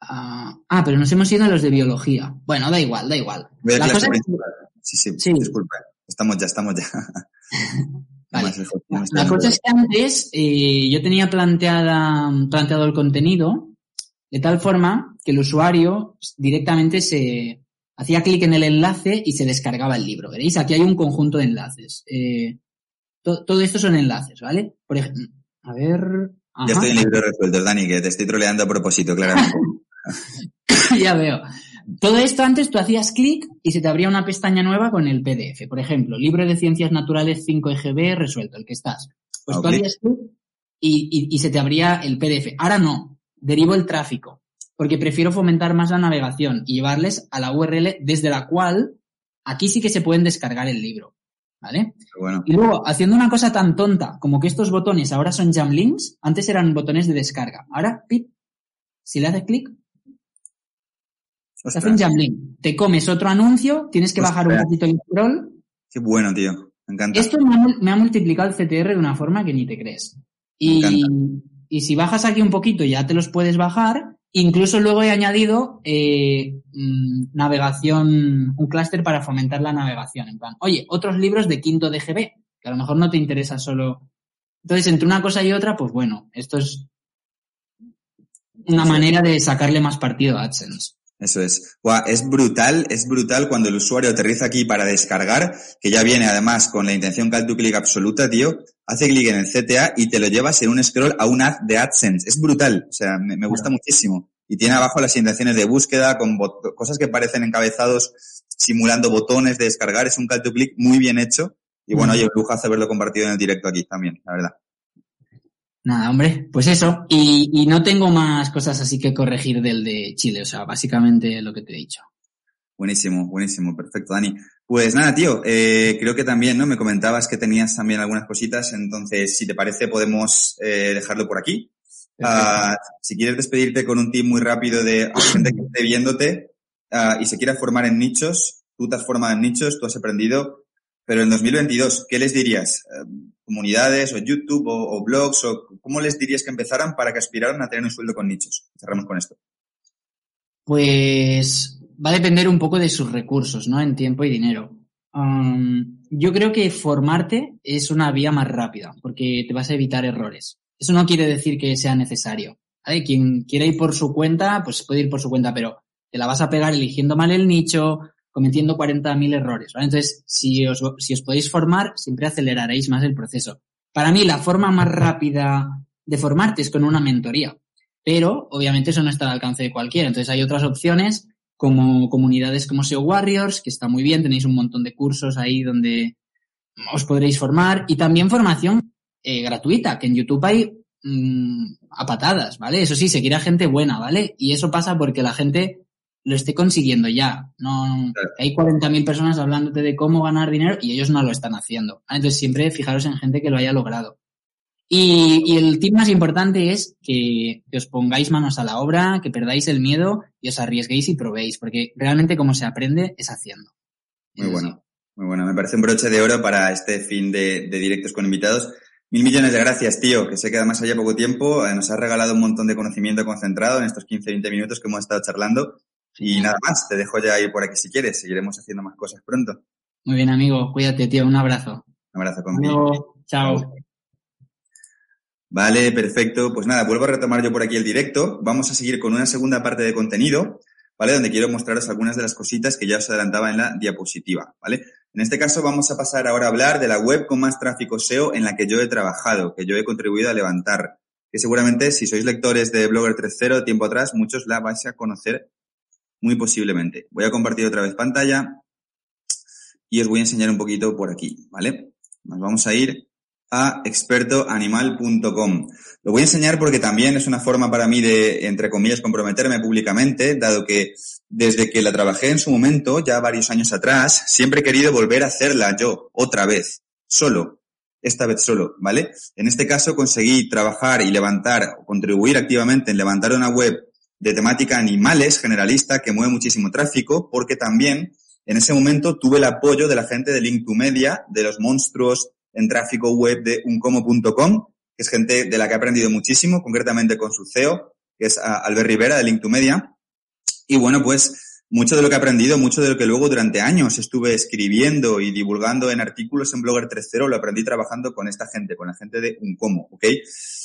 Ah, ah, pero nos hemos ido a los de biología. Bueno, da igual, da igual. Voy a La cosa es-. Sí, sí, Sí. disculpa. Estamos ya, estamos ya. Vale. No La cosa es que antes eh, yo tenía planteada, planteado el contenido de tal forma que el usuario directamente se hacía clic en el enlace y se descargaba el libro. ¿Veréis? Aquí hay un conjunto de enlaces. Eh, to- todo esto son enlaces, ¿vale? Por ejemplo, a ver. Ya estoy en libros resueltos, Dani, que te estoy troleando a propósito, claramente. ya veo. Todo esto antes tú hacías clic y se te abría una pestaña nueva con el PDF. Por ejemplo, libro de ciencias naturales 5 EGB resuelto, el que estás. Pues Ah, tú hacías clic y, y- y se te abría el PDF. Ahora no, derivo el tráfico, porque prefiero fomentar más la navegación y llevarles a la URL desde la cual aquí sí que se pueden descargar el libro. ¿Vale? Bueno, Y luego, haciendo una cosa tan tonta como que estos botones ahora son jam links, antes eran botones de descarga. Ahora, pip, si le haces clic, te hace un jam link. Te comes otro anuncio, tienes que bajar un poquito el scroll. qué bueno, tío. Me encanta. Esto me ha, me ha multiplicado el CTR de una forma que ni te crees. Y si bajas aquí un poquito ya te los puedes bajar. Incluso luego he añadido eh, mm, navegación, un clúster para fomentar la navegación. En plan, oye, otros libros de quinto DGB, que a lo mejor no te interesa solo. Entonces, entre una cosa y otra, pues bueno, esto es una manera de sacarle más partido a AdSense. Eso es. Es brutal, es brutal cuando el usuario aterriza aquí para descargar, que ya viene además con la intención call to click absoluta, tío, hace clic en el CTA y te lo llevas en un scroll a un ad de AdSense. Es brutal, o sea, me, me gusta muchísimo. Y tiene abajo las intenciones de búsqueda con cosas que parecen encabezados simulando botones de descargar. Es un call to click muy bien hecho. Y bueno, oye, lujazo haberlo compartido en el directo aquí también, la verdad. Nada, hombre, pues eso. Y, y no tengo más cosas así que corregir del de Chile, o sea, básicamente lo que te he dicho. Buenísimo, buenísimo, perfecto, Dani. Pues nada, tío, eh, creo que también, ¿no? Me comentabas que tenías también algunas cositas, entonces, si te parece, podemos eh, dejarlo por aquí. Ah, si quieres despedirte con un tip muy rápido de gente que esté viéndote ah, y se quiera formar en nichos, tú te has formado en nichos, tú has aprendido, pero en 2022, ¿qué les dirías? ¿Comunidades o YouTube o, blogs o cómo les dirías que empezaran para que aspiraran a tener un sueldo con nichos? Cerramos con esto. Pues va a depender un poco de sus recursos, ¿no? En tiempo y dinero. Yo creo que formarte es una vía más rápida, porque te vas a evitar errores. Eso no quiere decir que sea necesario. ¿vale? Quien quiera ir por su cuenta, pues puede ir por su cuenta, pero te la vas a pegar eligiendo mal el nicho, cometiendo 40.000 errores. ¿vale? Entonces, si os, si os podéis formar, siempre aceleraréis más el proceso. Para mí, la forma más rápida de formarte es con una mentoría. Pero, obviamente, eso no está al alcance de cualquiera. Entonces, hay otras opciones como comunidades como SEO Warriors, que está muy bien, tenéis un montón de cursos ahí donde os podréis formar y también formación eh, gratuita, que en YouTube hay mm, a patadas, ¿vale? Eso sí, seguir a gente buena, ¿vale? Y eso pasa porque la gente lo esté consiguiendo ya. No, Claro. hay 40.000 personas hablándote de cómo ganar dinero y ellos no lo están haciendo. ¿vale? Entonces siempre fijaros en gente que lo haya logrado. Y, y el tip más importante es que, que os pongáis manos a la obra, que perdáis el miedo y os arriesguéis y probéis, porque realmente como se aprende es haciendo. Muy bueno, muy bueno. Me parece un broche de oro para este fin de, de directos con invitados. Mil millones de gracias, tío, que sé que además haya poco tiempo. eh, Nos has regalado un montón de conocimiento concentrado en estos 15-20 minutos que hemos estado charlando. Y nada más, te dejo ya ir por aquí si quieres. Seguiremos haciendo más cosas pronto. Muy bien, amigo. Cuídate, tío. Un abrazo. Un abrazo conmigo. Chao. Vale, perfecto. Pues nada, vuelvo a retomar yo por aquí el directo. Vamos a seguir con una segunda parte de contenido, ¿vale? Donde quiero mostraros algunas de las cositas que ya os adelantaba en la diapositiva, ¿vale? En este caso vamos a pasar ahora a hablar de la web con más tráfico SEO en la que yo he trabajado, que yo he contribuido a levantar. Que seguramente si sois lectores de Blogger 3.0 tiempo atrás, muchos la vais a conocer muy posiblemente. Voy a compartir otra vez pantalla y os voy a enseñar un poquito por aquí, ¿vale? Nos vamos a ir a expertoanimal.com. Lo voy a enseñar porque también es una forma para mí de, entre comillas, comprometerme públicamente, dado que desde que la trabajé en su momento, ya varios años atrás, siempre he querido volver a hacerla yo, otra vez, solo, esta vez solo, ¿vale? En este caso conseguí trabajar y levantar, contribuir activamente en levantar una web de temática animales generalista que mueve muchísimo tráfico, porque también en ese momento tuve el apoyo de la gente de Link2Media, de los monstruos en tráfico web de uncomo.com, que es gente de la que he aprendido muchísimo, concretamente con su CEO, que es Albert Rivera de Link2Media. Y bueno, pues mucho de lo que he aprendido, mucho de lo que luego durante años estuve escribiendo y divulgando en artículos en Blogger 3.0, lo aprendí trabajando con esta gente, con la gente de Uncomo, ¿ok?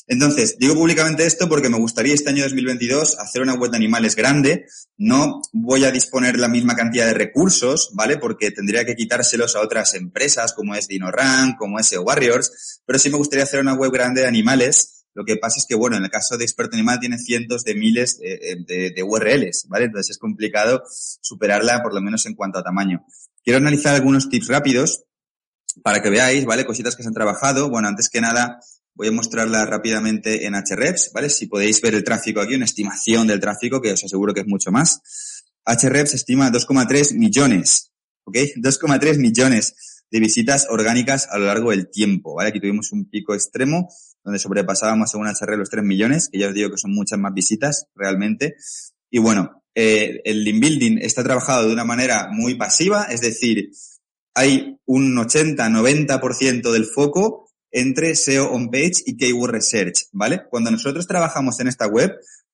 Entonces, digo públicamente esto porque me gustaría este año 2022 hacer una web de animales grande. No voy a disponer la misma cantidad de recursos, ¿vale? Porque tendría que quitárselos a otras empresas como es DinoRank, como es Warriors, pero sí me gustaría hacer una web grande de animales lo que pasa es que, bueno, en el caso de experto animal tiene cientos de miles de, URLs, ¿vale? Entonces es complicado superarla, por lo menos en cuanto a tamaño. Quiero analizar algunos tips rápidos para que veáis, ¿vale? Cositas que se han trabajado. Bueno, antes que nada, voy a mostrarla rápidamente en Hrefs, ¿vale? Si podéis ver el tráfico aquí, una estimación del tráfico, que os aseguro que es mucho más. Hrefs estima 2,3 millones, ¿ok? 2,3 millones de visitas orgánicas a lo largo del tiempo, ¿vale? Aquí tuvimos un pico extremo donde sobrepasábamos según HR los 3 millones, que ya os digo que son muchas más visitas realmente. Y bueno, eh, el link building está trabajado de una manera muy pasiva, es decir, hay un 80-90% del foco entre SEO on page y keyword research, ¿vale? Cuando nosotros trabajamos en esta web,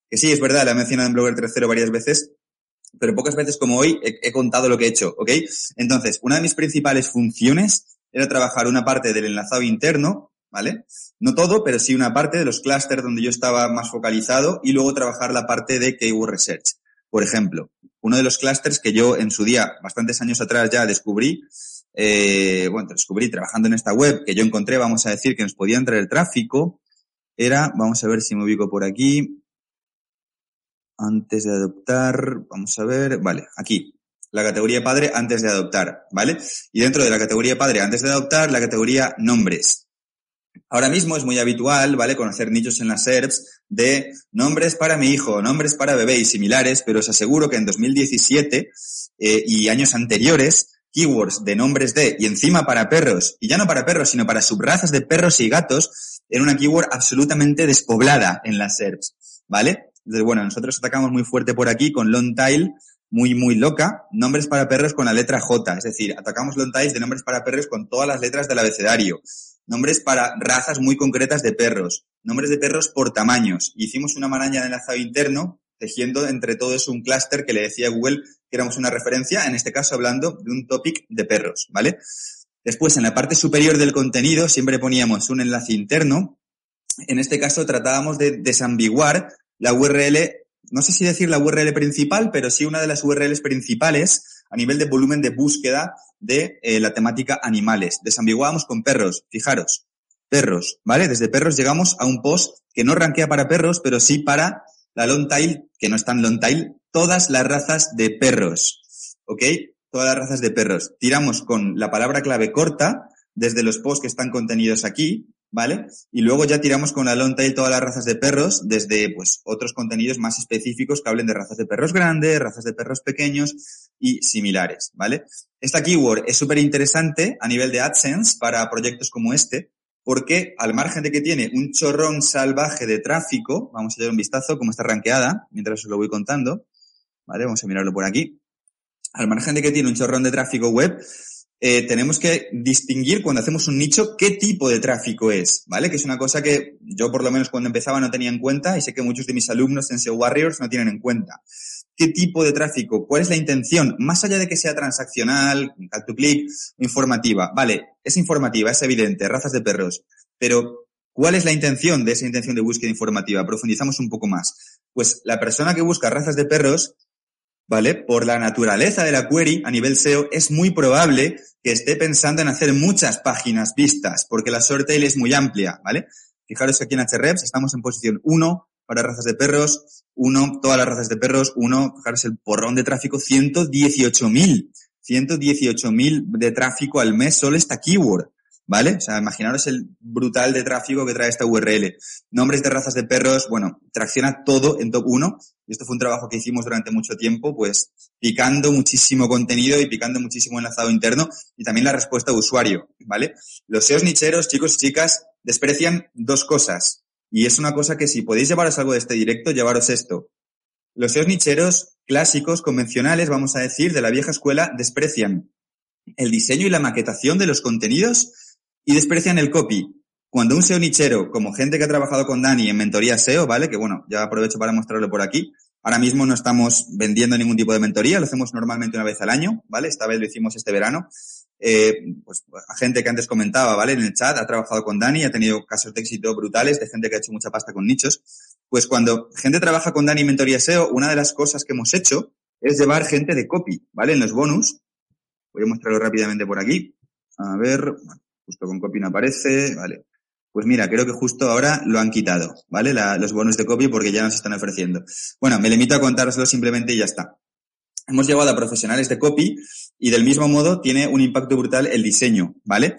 que sí, es verdad, la he mencionado en Blogger 3.0 varias veces, pero pocas veces como hoy he, he, contado lo que he hecho, ¿ok? Entonces, una de mis principales funciones era trabajar una parte del enlazado interno ¿vale? No todo, pero sí una parte de los clústeres donde yo estaba más focalizado y luego trabajar la parte de Keyword Research. Por ejemplo, uno de los clústeres que yo en su día, bastantes años atrás ya descubrí, eh, bueno, descubrí trabajando en esta web que yo encontré, vamos a decir, que nos podía entrar el tráfico, era, vamos a ver si me ubico por aquí, antes de adoptar, vamos a ver, vale, aquí, la categoría padre antes de adoptar, ¿vale? Y dentro de la categoría padre antes de adoptar, la categoría nombres. Ahora mismo es muy habitual, ¿vale? Conocer nichos en las SERPs de nombres para mi hijo, nombres para bebé y similares, pero os aseguro que en 2017 eh, y años anteriores, keywords de nombres de y encima para perros, y ya no para perros, sino para subrazas de perros y gatos, era una keyword absolutamente despoblada en las SERPs, ¿vale? Entonces, bueno, nosotros atacamos muy fuerte por aquí con long tail, muy, muy loca, nombres para perros con la letra J, es decir, atacamos long tails de nombres para perros con todas las letras del abecedario nombres para razas muy concretas de perros, nombres de perros por tamaños. Hicimos una maraña de enlazado interno, tejiendo entre todo eso un clúster que le decía a Google que éramos una referencia, en este caso hablando de un topic de perros, ¿vale? Después, en la parte superior del contenido, siempre poníamos un enlace interno. En este caso, tratábamos de desambiguar la URL, no sé si decir la URL principal, pero sí una de las URLs principales a nivel de volumen de búsqueda de eh, la temática animales. Desambiguamos con perros, fijaros, perros, ¿vale? Desde perros llegamos a un post que no rankea para perros, pero sí para la long tail, que no es tan long tail, todas las razas de perros, ¿ok? Todas las razas de perros. Tiramos con la palabra clave corta desde los posts que están contenidos aquí, ¿vale? Y luego ya tiramos con la long tail todas las razas de perros desde, pues, otros contenidos más específicos que hablen de razas de perros grandes, razas de perros pequeños y similares, ¿vale? Esta keyword es súper interesante a nivel de AdSense para proyectos como este, porque al margen de que tiene un chorrón salvaje de tráfico, vamos a dar un vistazo cómo está rankeada, mientras os lo voy contando, ¿vale? Vamos a mirarlo por aquí. Al margen de que tiene un chorrón de tráfico web, eh, tenemos que distinguir cuando hacemos un nicho qué tipo de tráfico es, ¿vale? Que es una cosa que yo por lo menos cuando empezaba no tenía en cuenta y sé que muchos de mis alumnos en SEO Warriors no tienen en cuenta. Qué tipo de tráfico, cuál es la intención, más allá de que sea transaccional, call to click, informativa. Vale, es informativa, es evidente, razas de perros, pero ¿cuál es la intención de esa intención de búsqueda informativa? Profundizamos un poco más. Pues la persona que busca razas de perros ¿vale? Por la naturaleza de la query a nivel SEO, es muy probable que esté pensando en hacer muchas páginas vistas, porque la short tail es muy amplia, ¿vale? Fijaros que aquí en HREPS estamos en posición 1 para razas de perros, 1, todas las razas de perros, 1, fijaros el porrón de tráfico, 118.000, 118.000 de tráfico al mes solo esta keyword. ¿vale? O sea, imaginaros el brutal de tráfico que trae esta URL. Nombres de razas de perros, bueno, tracciona todo en top 1. Y esto fue un trabajo que hicimos durante mucho tiempo, pues picando muchísimo contenido y picando muchísimo enlazado interno y también la respuesta de usuario, ¿vale? Los SEOs nicheros, chicos y chicas, desprecian dos cosas. Y es una cosa que si podéis llevaros algo de este directo, llevaros esto. Los SEOs nicheros clásicos, convencionales, vamos a decir, de la vieja escuela, desprecian el diseño y la maquetación de los contenidos y desprecian el copy. Cuando un SEO nichero, como gente que ha trabajado con Dani en mentoría SEO, ¿vale? Que bueno, ya aprovecho para mostrarlo por aquí. Ahora mismo no estamos vendiendo ningún tipo de mentoría, lo hacemos normalmente una vez al año, ¿vale? Esta vez lo hicimos este verano. Eh, pues a gente que antes comentaba, ¿vale? En el chat ha trabajado con Dani, ha tenido casos de éxito brutales de gente que ha hecho mucha pasta con nichos. Pues cuando gente trabaja con Dani en mentoría SEO, una de las cosas que hemos hecho es llevar gente de copy, ¿vale? En los bonus. Voy a mostrarlo rápidamente por aquí. A ver, Justo con copy no aparece, vale. Pues mira, creo que justo ahora lo han quitado, ¿vale? los bonos de copy porque ya nos están ofreciendo. Bueno, me limito a contároslo simplemente y ya está. Hemos llevado a profesionales de copy y del mismo modo tiene un impacto brutal el diseño, ¿vale?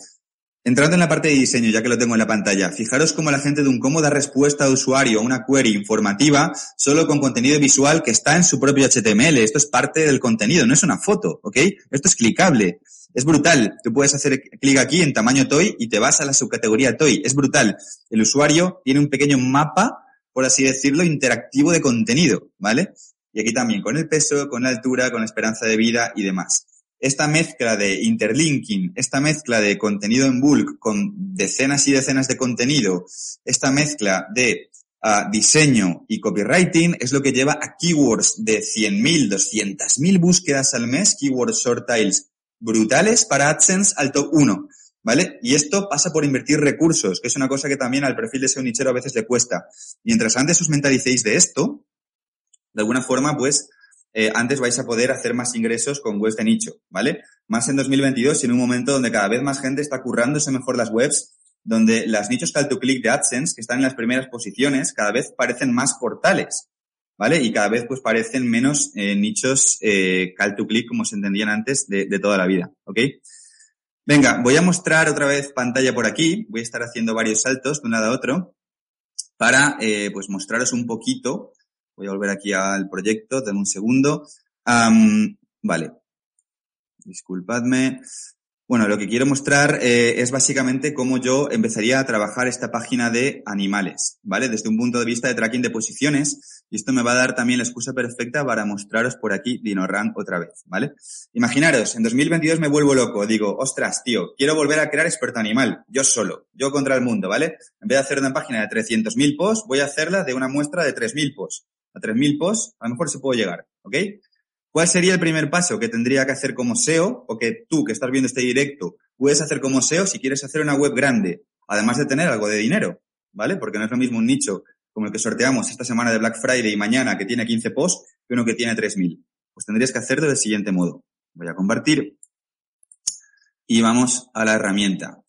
Entrando en la parte de diseño, ya que lo tengo en la pantalla, fijaros cómo la gente de un cómo da respuesta de usuario a una query informativa solo con contenido visual que está en su propio HTML. Esto es parte del contenido, no es una foto, ¿ok? Esto es clicable. Es brutal. Tú puedes hacer clic aquí en tamaño toy y te vas a la subcategoría toy. Es brutal. El usuario tiene un pequeño mapa, por así decirlo, interactivo de contenido, ¿vale? Y aquí también con el peso, con la altura, con la esperanza de vida y demás. Esta mezcla de interlinking, esta mezcla de contenido en bulk con decenas y decenas de contenido, esta mezcla de uh, diseño y copywriting es lo que lleva a keywords de 100.000, 200.000 búsquedas al mes, keywords short tiles brutales para AdSense al top 1, ¿vale? Y esto pasa por invertir recursos, que es una cosa que también al perfil de SEO nichero a veces le cuesta. Mientras antes os mentalicéis de esto, de alguna forma, pues, eh, antes vais a poder hacer más ingresos con webs de nicho, ¿vale? Más en 2022 y en un momento donde cada vez más gente está currándose mejor las webs, donde las nichos call to click de AdSense, que están en las primeras posiciones, cada vez parecen más portales. ¿vale? Y cada vez pues parecen menos eh, nichos eh, call to click como se entendían antes de, de, toda la vida, ¿ok? Venga, voy a mostrar otra vez pantalla por aquí, voy a estar haciendo varios saltos de un lado a otro para eh, pues mostraros un poquito, voy a volver aquí al proyecto, denme un segundo, um, vale, disculpadme, bueno, lo que quiero mostrar eh, es básicamente cómo yo empezaría a trabajar esta página de animales, ¿vale? Desde un punto de vista de tracking de posiciones. Y esto me va a dar también la excusa perfecta para mostraros por aquí DinoRank otra vez, ¿vale? Imaginaros, en 2022 me vuelvo loco. Digo, ostras, tío, quiero volver a crear experto animal. Yo solo, yo contra el mundo, ¿vale? En vez de hacer una página de 300.000 posts, voy a hacerla de una muestra de 3.000 posts. A 3.000 posts, a lo mejor se puedo llegar, ¿ok? ¿Cuál sería el primer paso que tendría que hacer como SEO o que tú que estás viendo este directo puedes hacer como SEO si quieres hacer una web grande, además de tener algo de dinero, ¿vale? Porque no es lo mismo un nicho como el que sorteamos esta semana de Black Friday y mañana que tiene 15 posts que uno que tiene 3.000. Pues tendrías que hacerlo del siguiente modo. Voy a compartir y vamos a la herramienta.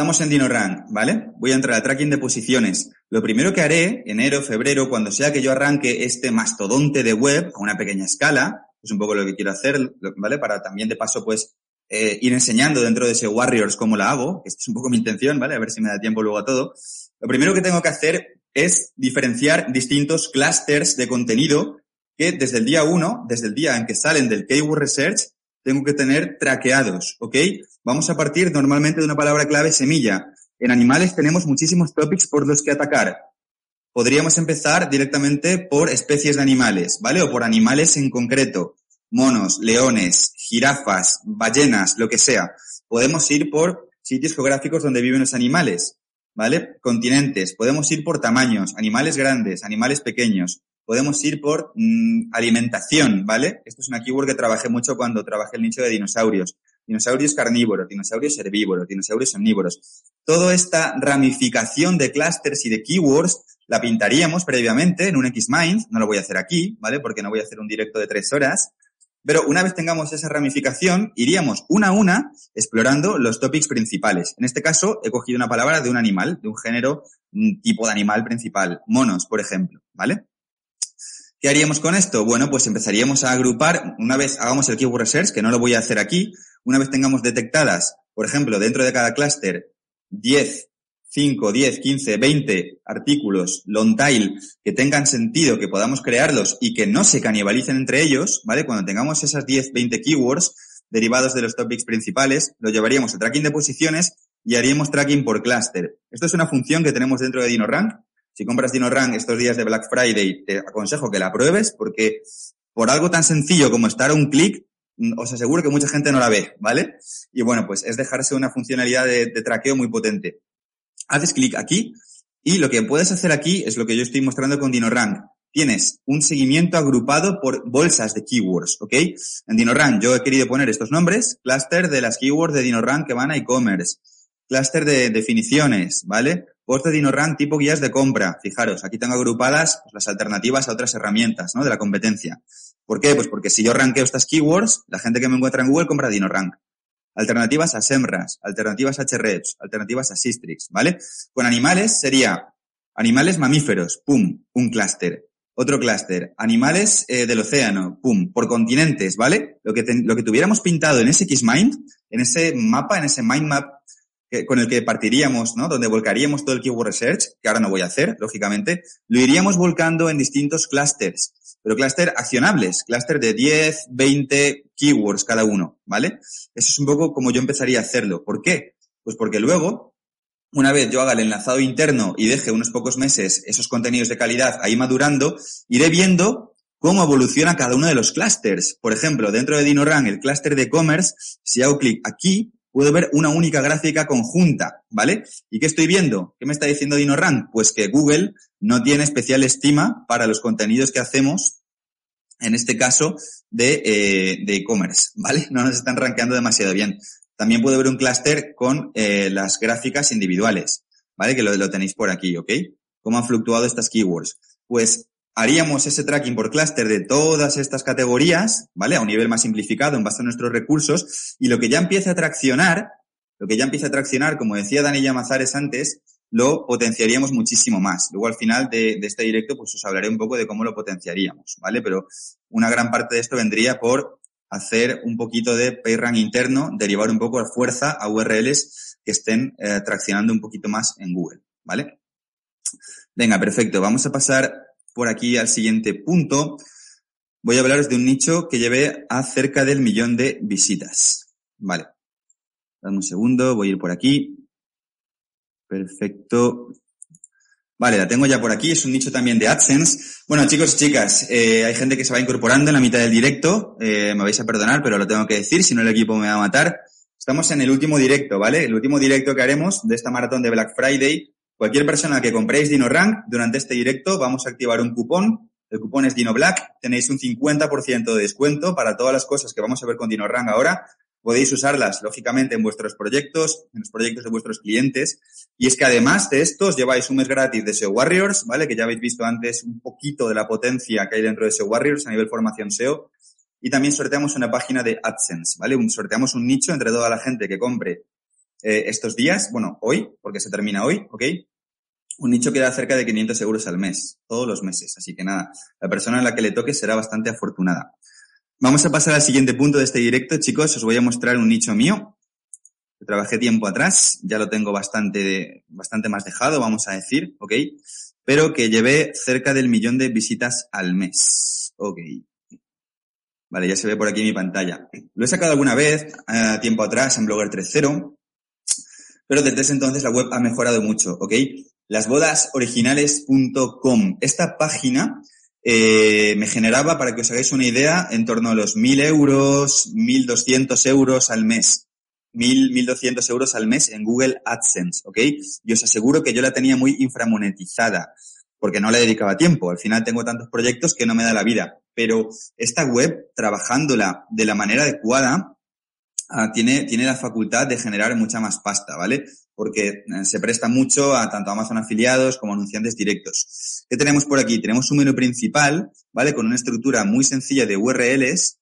Estamos en DinoRank, ¿vale? Voy a entrar a tracking de posiciones. Lo primero que haré, enero, febrero, cuando sea que yo arranque este mastodonte de web a una pequeña escala, es un poco lo que quiero hacer, ¿vale? Para también de paso, pues, eh, ir enseñando dentro de ese Warriors cómo la hago. Esta es un poco mi intención, ¿vale? A ver si me da tiempo luego a todo. Lo primero que tengo que hacer es diferenciar distintos clusters de contenido que desde el día uno, desde el día en que salen del Keyword Research, tengo que tener traqueados, ¿ok? Vamos a partir normalmente de una palabra clave semilla. En animales tenemos muchísimos topics por los que atacar podríamos empezar directamente por especies de animales, ¿vale? O por animales en concreto. Monos, leones, jirafas, ballenas, lo que sea. Podemos ir por sitios geográficos donde viven los animales, ¿vale? Continentes. Podemos ir por tamaños, animales grandes, animales pequeños. Podemos ir por mm, alimentación, ¿vale? Esto es una keyword que trabajé mucho cuando trabajé el nicho de dinosaurios. Dinosaurios carnívoros, dinosaurios herbívoros, dinosaurios omnívoros. Toda esta ramificación de clusters y de keywords la pintaríamos previamente en un Xmind, no lo voy a hacer aquí, ¿vale? Porque no voy a hacer un directo de tres horas. Pero una vez tengamos esa ramificación, iríamos una a una explorando los topics principales. En este caso, he cogido una palabra de un animal, de un género, un tipo de animal principal, monos, por ejemplo, ¿vale? ¿Qué haríamos con esto? Bueno, pues empezaríamos a agrupar, una vez hagamos el keyword research, que no lo voy a hacer aquí, una vez tengamos detectadas, por ejemplo, dentro de cada clúster 10, 5, 10, 15, 20 artículos long tail que tengan sentido, que podamos crearlos y que no se canibalicen entre ellos, ¿vale? Cuando tengamos esas 10, 20 keywords derivados de los topics principales, lo llevaríamos a tracking de posiciones y haríamos tracking por clúster. Esto es una función que tenemos dentro de DinoRank si compras DinoRank estos días de Black Friday, te aconsejo que la pruebes porque por algo tan sencillo como estar a un clic, mm, os aseguro que mucha gente no la ve, ¿vale? Y bueno, pues es dejarse una funcionalidad de, traqueo muy potente. Haces clic aquí y lo que puedes hacer aquí es lo que yo estoy mostrando con DinoRank. Tienes un seguimiento agrupado por bolsas de keywords, ¿ok? En DinoRank yo he querido poner estos nombres, cluster de las keywords de DinoRank que van a e-commerce, cluster de definiciones, ¿vale? Post de DinoRank tipo guías de compra. Fijaros, aquí tengo agrupadas pues, las alternativas a otras herramientas, ¿no? De la competencia. ¿Por qué? Pues porque si yo ranqueo estas keywords, la gente que me encuentra en Google compra DinoRank. Alternativas a SEMRAS, alternativas a HREPS, alternativas a Sistrix, ¿vale? Con animales sería animales mamíferos, pum, un clúster. Otro clúster, animales eh, del océano, pum, por continentes, ¿vale? Lo que, lo que tuviéramos pintado en ese Xmind, en ese mapa, en ese mind map con el que partiríamos, ¿no? Donde volcaríamos todo el keyword research, que ahora no voy a hacer, lógicamente, lo iríamos volcando en distintos clusters, pero cluster accionables, cluster de 10, 20 keywords cada uno, ¿vale? Eso es un poco como yo empezaría a hacerlo. ¿Por qué? Pues porque luego, una vez yo haga el enlazado interno y deje unos pocos meses esos contenidos de calidad ahí madurando, iré viendo cómo evoluciona cada uno de los clusters. Por ejemplo, dentro de DinoRank, el cluster de e-commerce, si hago clic aquí, puedo ver una única gráfica conjunta, ¿vale? ¿Y qué estoy viendo? ¿Qué me está diciendo DinoRank? Pues que Google no tiene especial estima para los contenidos que hacemos, en este caso, de eh, e-commerce, ¿vale? No nos están rankeando demasiado bien. También puedo ver un clúster con eh, las gráficas individuales, ¿vale? Que lo, lo tenéis por aquí, ¿ok? ¿Cómo han fluctuado estas keywords? Pues haríamos ese tracking por clúster de todas estas categorías, ¿vale? A un nivel más simplificado en base a nuestros recursos y lo que ya empiece a traccionar, lo que ya empieza a traccionar, como decía Dani Llamazares antes, lo potenciaríamos muchísimo más. Luego al final de, este directo pues os hablaré un poco de cómo lo potenciaríamos, ¿vale? Pero una gran parte de esto vendría por hacer un poquito de PageRank interno, derivar un poco a fuerza a URLs que estén eh, traccionando un poquito más en Google, ¿vale? Venga, perfecto. Vamos a pasar por aquí al siguiente punto, voy a hablaros de un nicho que llevé a cerca del millón de visitas. Vale. Dame un segundo, voy a ir por aquí. Perfecto. Vale, la tengo ya por aquí, es un nicho también de AdSense. Bueno, chicos y chicas, eh, hay gente que se va incorporando en la mitad del directo, eh, me vais a perdonar, pero lo tengo que decir, si no el equipo me va a matar. Estamos en el último directo, ¿vale? El último directo que haremos de esta maratón de Black Friday Cualquier persona que compréis DinoRank durante este directo vamos a activar un cupón. El cupón es DinoBlack. Tenéis un 50% de descuento para todas las cosas que vamos a ver con DinoRank ahora. Podéis usarlas, lógicamente, en vuestros proyectos, en los proyectos de vuestros clientes. Y es que además de esto, os lleváis un mes gratis de SEO Warriors, ¿vale? Que ya habéis visto antes un poquito de la potencia que hay dentro de SEO Warriors a nivel formación SEO. Y también sorteamos una página de AdSense, ¿vale? sorteamos un nicho entre toda la gente que compre eh, estos días, bueno, hoy, porque se termina hoy, ¿ok? Un nicho que da cerca de 500 euros al mes, todos los meses. Así que nada, la persona a la que le toque será bastante afortunada. Vamos a pasar al siguiente punto de este directo, chicos. Os voy a mostrar un nicho mío. Que trabajé tiempo atrás, ya lo tengo bastante, bastante más dejado, vamos a decir, ¿ok? Pero que llevé cerca del millón de visitas al mes. Ok. Vale, ya se ve por aquí mi pantalla. Lo he sacado alguna vez, eh, tiempo atrás, en Blogger 3.0, pero desde ese entonces la web ha mejorado mucho, ¿ok? lasbodasoriginales.com. Esta página eh, me generaba, para que os hagáis una idea, en torno a los 1.000 euros, 1.200 euros al mes. 1.000, 1.200 euros al mes en Google AdSense, ¿ok? Y os aseguro que yo la tenía muy inframonetizada. porque no le dedicaba tiempo. Al final tengo tantos proyectos que no me da la vida. Pero esta web, trabajándola de la manera adecuada, ah, tiene, tiene la facultad de generar mucha más pasta, ¿vale? Porque eh, se presta mucho a tanto Amazon afiliados como anunciantes directos. ¿Qué tenemos por aquí? Tenemos un menú principal, ¿vale? Con una estructura muy sencilla de URLs.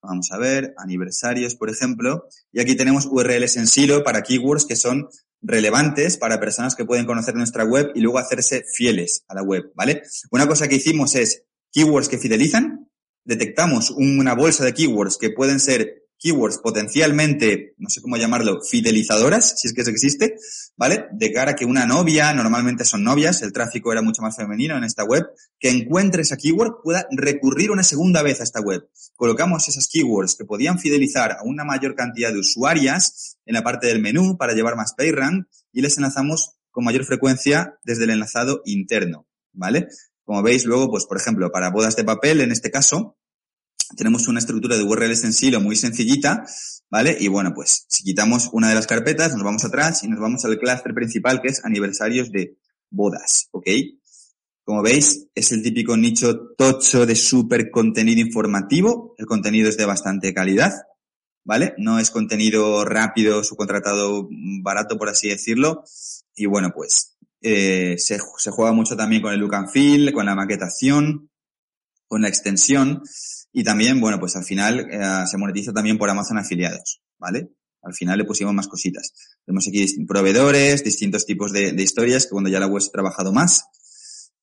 Vamos a ver, aniversarios, por ejemplo. Y aquí tenemos URLs en silo para keywords que son relevantes para personas que pueden conocer nuestra web y luego hacerse fieles a la web, ¿vale? Una cosa que hicimos es keywords que fidelizan, detectamos una bolsa de keywords que pueden ser keywords potencialmente, no sé cómo llamarlo, fidelizadoras, si es que eso existe, ¿vale? De cara a que una novia, normalmente son novias, el tráfico era mucho más femenino en esta web, que encuentre esa keyword pueda recurrir una segunda vez a esta web. Colocamos esas keywords que podían fidelizar a una mayor cantidad de usuarias en la parte del menú para llevar más PageRank y les enlazamos con mayor frecuencia desde el enlazado interno, ¿vale? Como veis luego, pues por ejemplo, para bodas de papel, en este caso, tenemos una estructura de URLs en silo muy sencillita, ¿vale? Y bueno, pues si quitamos una de las carpetas, nos vamos atrás y nos vamos al clúster principal que es aniversarios de bodas, ¿ok? Como veis, es el típico nicho tocho de súper contenido informativo. El contenido es de bastante calidad, ¿vale? No es contenido rápido, subcontratado, barato, por así decirlo. Y bueno, pues eh, se, se, juega mucho también con el look and feel, con la maquetación, con la extensión. Y también, bueno, pues al final eh, se monetiza también por Amazon afiliados, ¿vale? Al final le pusimos más cositas. Tenemos aquí proveedores, distintos tipos de, historias que cuando ya la web ha trabajado más.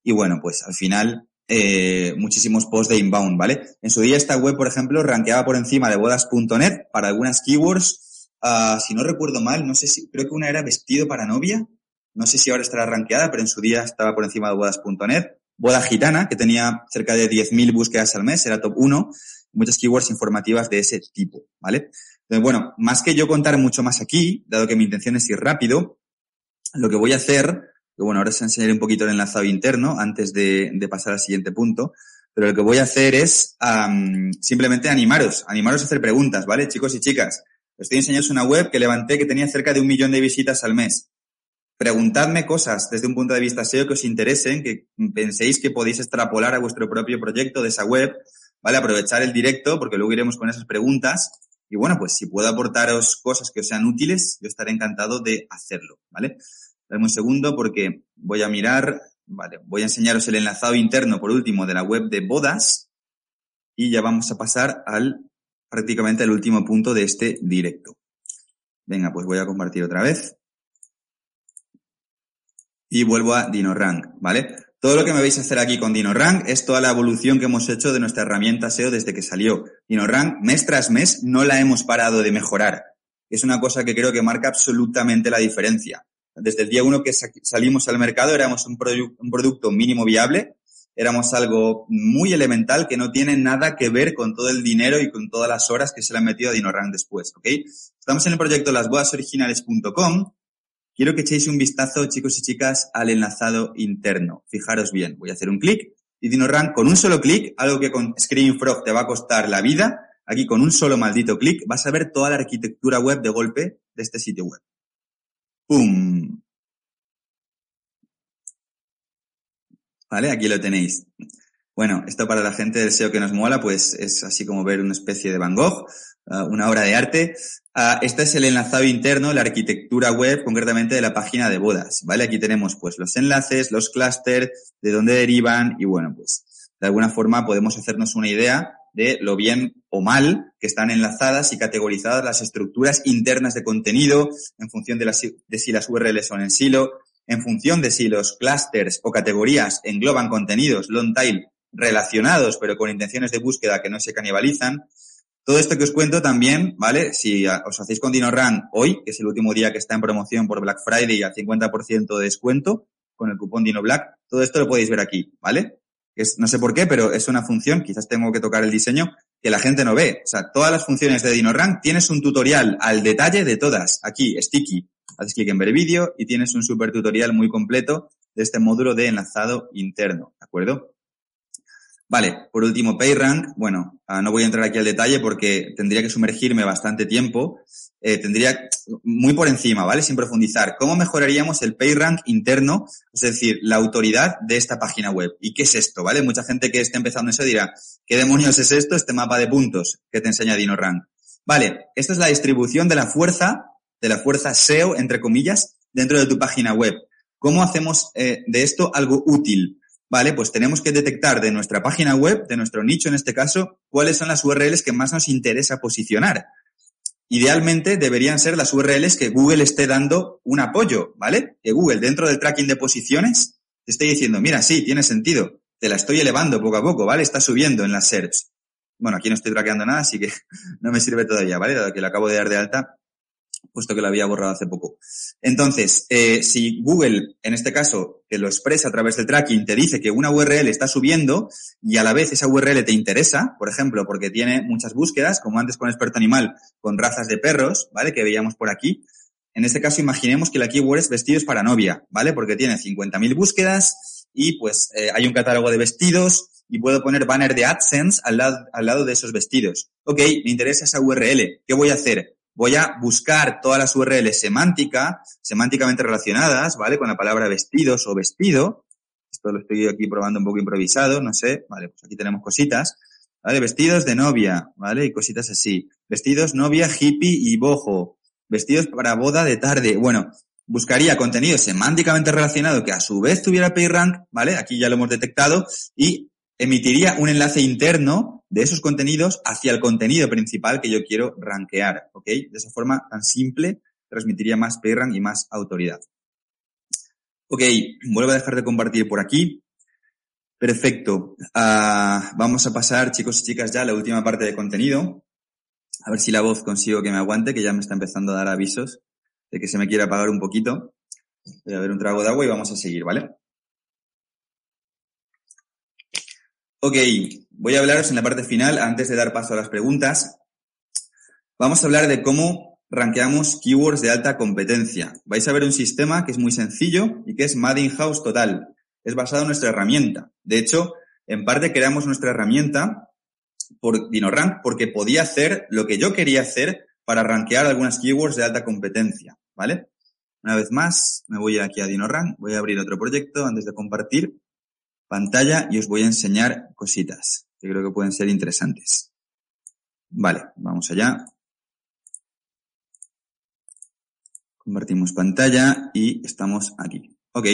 Y bueno, pues al final eh, muchísimos posts de inbound, ¿vale? En su día esta web, por ejemplo, rankeaba por encima de bodas.net para algunas keywords. Uh, si no recuerdo mal, no sé si, creo que una era vestido para novia. No sé si ahora estará rankeada, pero en su día estaba por encima de bodas.net. Boda Gitana, que tenía cerca de 10.000 búsquedas al mes, era top 1, muchas keywords informativas de ese tipo, ¿vale? Entonces, bueno, más que yo contar mucho más aquí, dado que mi intención es ir rápido, lo que voy a hacer, que bueno, ahora os enseñaré un poquito el enlazado interno antes de, pasar al siguiente punto, pero lo que voy a hacer es simplemente animaros, animaros a hacer preguntas, ¿vale? Chicos y chicas, os estoy enseñando una web que levanté que tenía cerca de un millón de visitas al mes preguntadme cosas desde un punto de vista SEO que os interesen, que penséis que podéis extrapolar a vuestro propio proyecto de esa web, ¿vale? Aprovechar el directo, porque luego iremos con esas preguntas. Y bueno, pues si puedo aportaros cosas que os sean útiles, yo estaré encantado de hacerlo, ¿vale? Dame un segundo porque voy a mirar, vale, voy a enseñaros el enlazado interno, por último, de la web de bodas y ya vamos a pasar al, prácticamente al último punto de este directo. Venga, pues voy a compartir otra vez y vuelvo a DinoRank, ¿vale? Todo lo que me vais a hacer aquí con DinoRank es toda la evolución que hemos hecho de nuestra herramienta SEO desde que salió. DinoRank, mes tras mes, no la hemos parado de mejorar. Es una cosa que creo que marca absolutamente la diferencia. Desde el día uno que salimos al mercado éramos un, producto mínimo viable, éramos algo muy elemental que no tiene nada que ver con todo el dinero y con todas las horas que se le han metido a DinoRank después, ¿ok? Estamos en el proyecto lasboasoriginales.com Quiero que echéis un vistazo, chicos y chicas, al enlazado interno. Fijaros bien, voy a hacer un clic y DinoRank con un solo clic, algo que con ScreenFrog te va a costar la vida, aquí con un solo maldito clic vas a ver toda la arquitectura web de golpe de este sitio web. ¡Pum! ¿Vale? Aquí lo tenéis. Bueno, esto para la gente del SEO que nos mola, pues es así como ver una especie de Van Gogh, uh, una obra de arte. Uh, este es el enlazado interno, la arquitectura web, concretamente de la página de bodas, ¿vale? Aquí tenemos pues los enlaces, los clústeres, de dónde derivan y bueno, pues de alguna forma podemos hacernos una idea de lo bien o mal que están enlazadas y categorizadas las estructuras internas de contenido en función de, las, de si las URLs son en silo, en función de si los clusters o categorías engloban contenidos long tail relacionados, pero con intenciones de búsqueda que no se canibalizan. Todo esto que os cuento también, ¿vale? Si os hacéis con DinoRun hoy, que es el último día que está en promoción por Black Friday y al 50% de descuento con el cupón DinoBlack, todo esto lo podéis ver aquí, ¿vale? Es, no sé por qué, pero es una función, quizás tengo que tocar el diseño, que la gente no ve. O sea, todas las funciones de DinoRank tienes un tutorial al detalle de todas. Aquí, sticky. Haces clic en ver vídeo y tienes un super tutorial muy completo de este módulo de enlazado interno, ¿de acuerdo? Vale, por último, PageRank. Bueno, ah, no voy a entrar aquí al detalle porque tendría que sumergirme bastante tiempo. Eh, tendría muy por encima, ¿vale? Sin profundizar. ¿Cómo mejoraríamos el PageRank interno? Es decir, la autoridad de esta página web. ¿Y qué es esto, vale? Mucha gente que esté empezando eso dirá, ¿qué demonios es esto? Este mapa de puntos que te enseña DinoRank. Vale, esta es la distribución de la fuerza, de la fuerza SEO, entre comillas, dentro de tu página web. ¿Cómo hacemos eh, de esto algo útil? Vale, pues tenemos que detectar de nuestra página web, de nuestro nicho en este caso, cuáles son las URLs que más nos interesa posicionar. Idealmente deberían ser las URLs que Google esté dando un apoyo, ¿vale? Que Google dentro del tracking de posiciones esté diciendo, mira, sí, tiene sentido, te la estoy elevando poco a poco, ¿vale? Está subiendo en las SERPs. Bueno, aquí no estoy traqueando nada, así que no me sirve todavía, ¿vale? Dado que lo acabo de dar de alta, puesto que lo había borrado hace poco. Entonces, eh, si Google, en este caso, que lo expresa a través del tracking, te dice que una URL está subiendo y a la vez esa URL te interesa, por ejemplo, porque tiene muchas búsquedas, como antes con experto animal, con razas de perros, ¿vale? Que veíamos por aquí. En este caso, imaginemos que la keyword es vestidos para novia, ¿vale? Porque tiene 50.000 búsquedas y pues eh, hay un catálogo de vestidos y puedo poner banner de AdSense al lado, al lado de esos vestidos. Ok, me interesa esa URL. ¿Qué voy a hacer? Voy a buscar todas las URLs semántica, semánticamente relacionadas, ¿vale? Con la palabra vestidos o vestido. Esto lo estoy aquí probando un poco improvisado, no sé. Vale, pues aquí tenemos cositas. ¿Vale? Vestidos de novia, ¿vale? Y cositas así. Vestidos novia, hippie y bojo. Vestidos para boda de tarde. Bueno, buscaría contenido semánticamente relacionado que a su vez tuviera PageRank, ¿vale? Aquí ya lo hemos detectado. Y emitiría un enlace interno de esos contenidos hacia el contenido principal que yo quiero rankear, ¿ok? De esa forma tan simple transmitiría más PageRank y más autoridad. Ok, vuelvo a dejar de compartir por aquí. Perfecto. Uh, vamos a pasar, chicos y chicas, ya a la última parte de contenido. A ver si la voz consigo que me aguante, que ya me está empezando a dar avisos de que se me quiere apagar un poquito. Voy a ver un trago de agua y vamos a seguir, ¿vale? Ok, voy a hablaros en la parte final, antes de dar paso a las preguntas. Vamos a hablar de cómo rankeamos keywords de alta competencia. Vais a ver un sistema que es muy sencillo y que es Mad in House Total. Es basado en nuestra herramienta. De hecho, en parte creamos nuestra herramienta por DinoRank porque podía hacer lo que yo quería hacer para rankear algunas keywords de alta competencia, ¿vale? Una vez más, me voy aquí a DinoRank, voy a abrir otro proyecto antes de compartir pantalla y os voy a enseñar cositas creo que pueden ser interesantes. Vale, vamos allá. Convertimos pantalla y estamos aquí. Ok.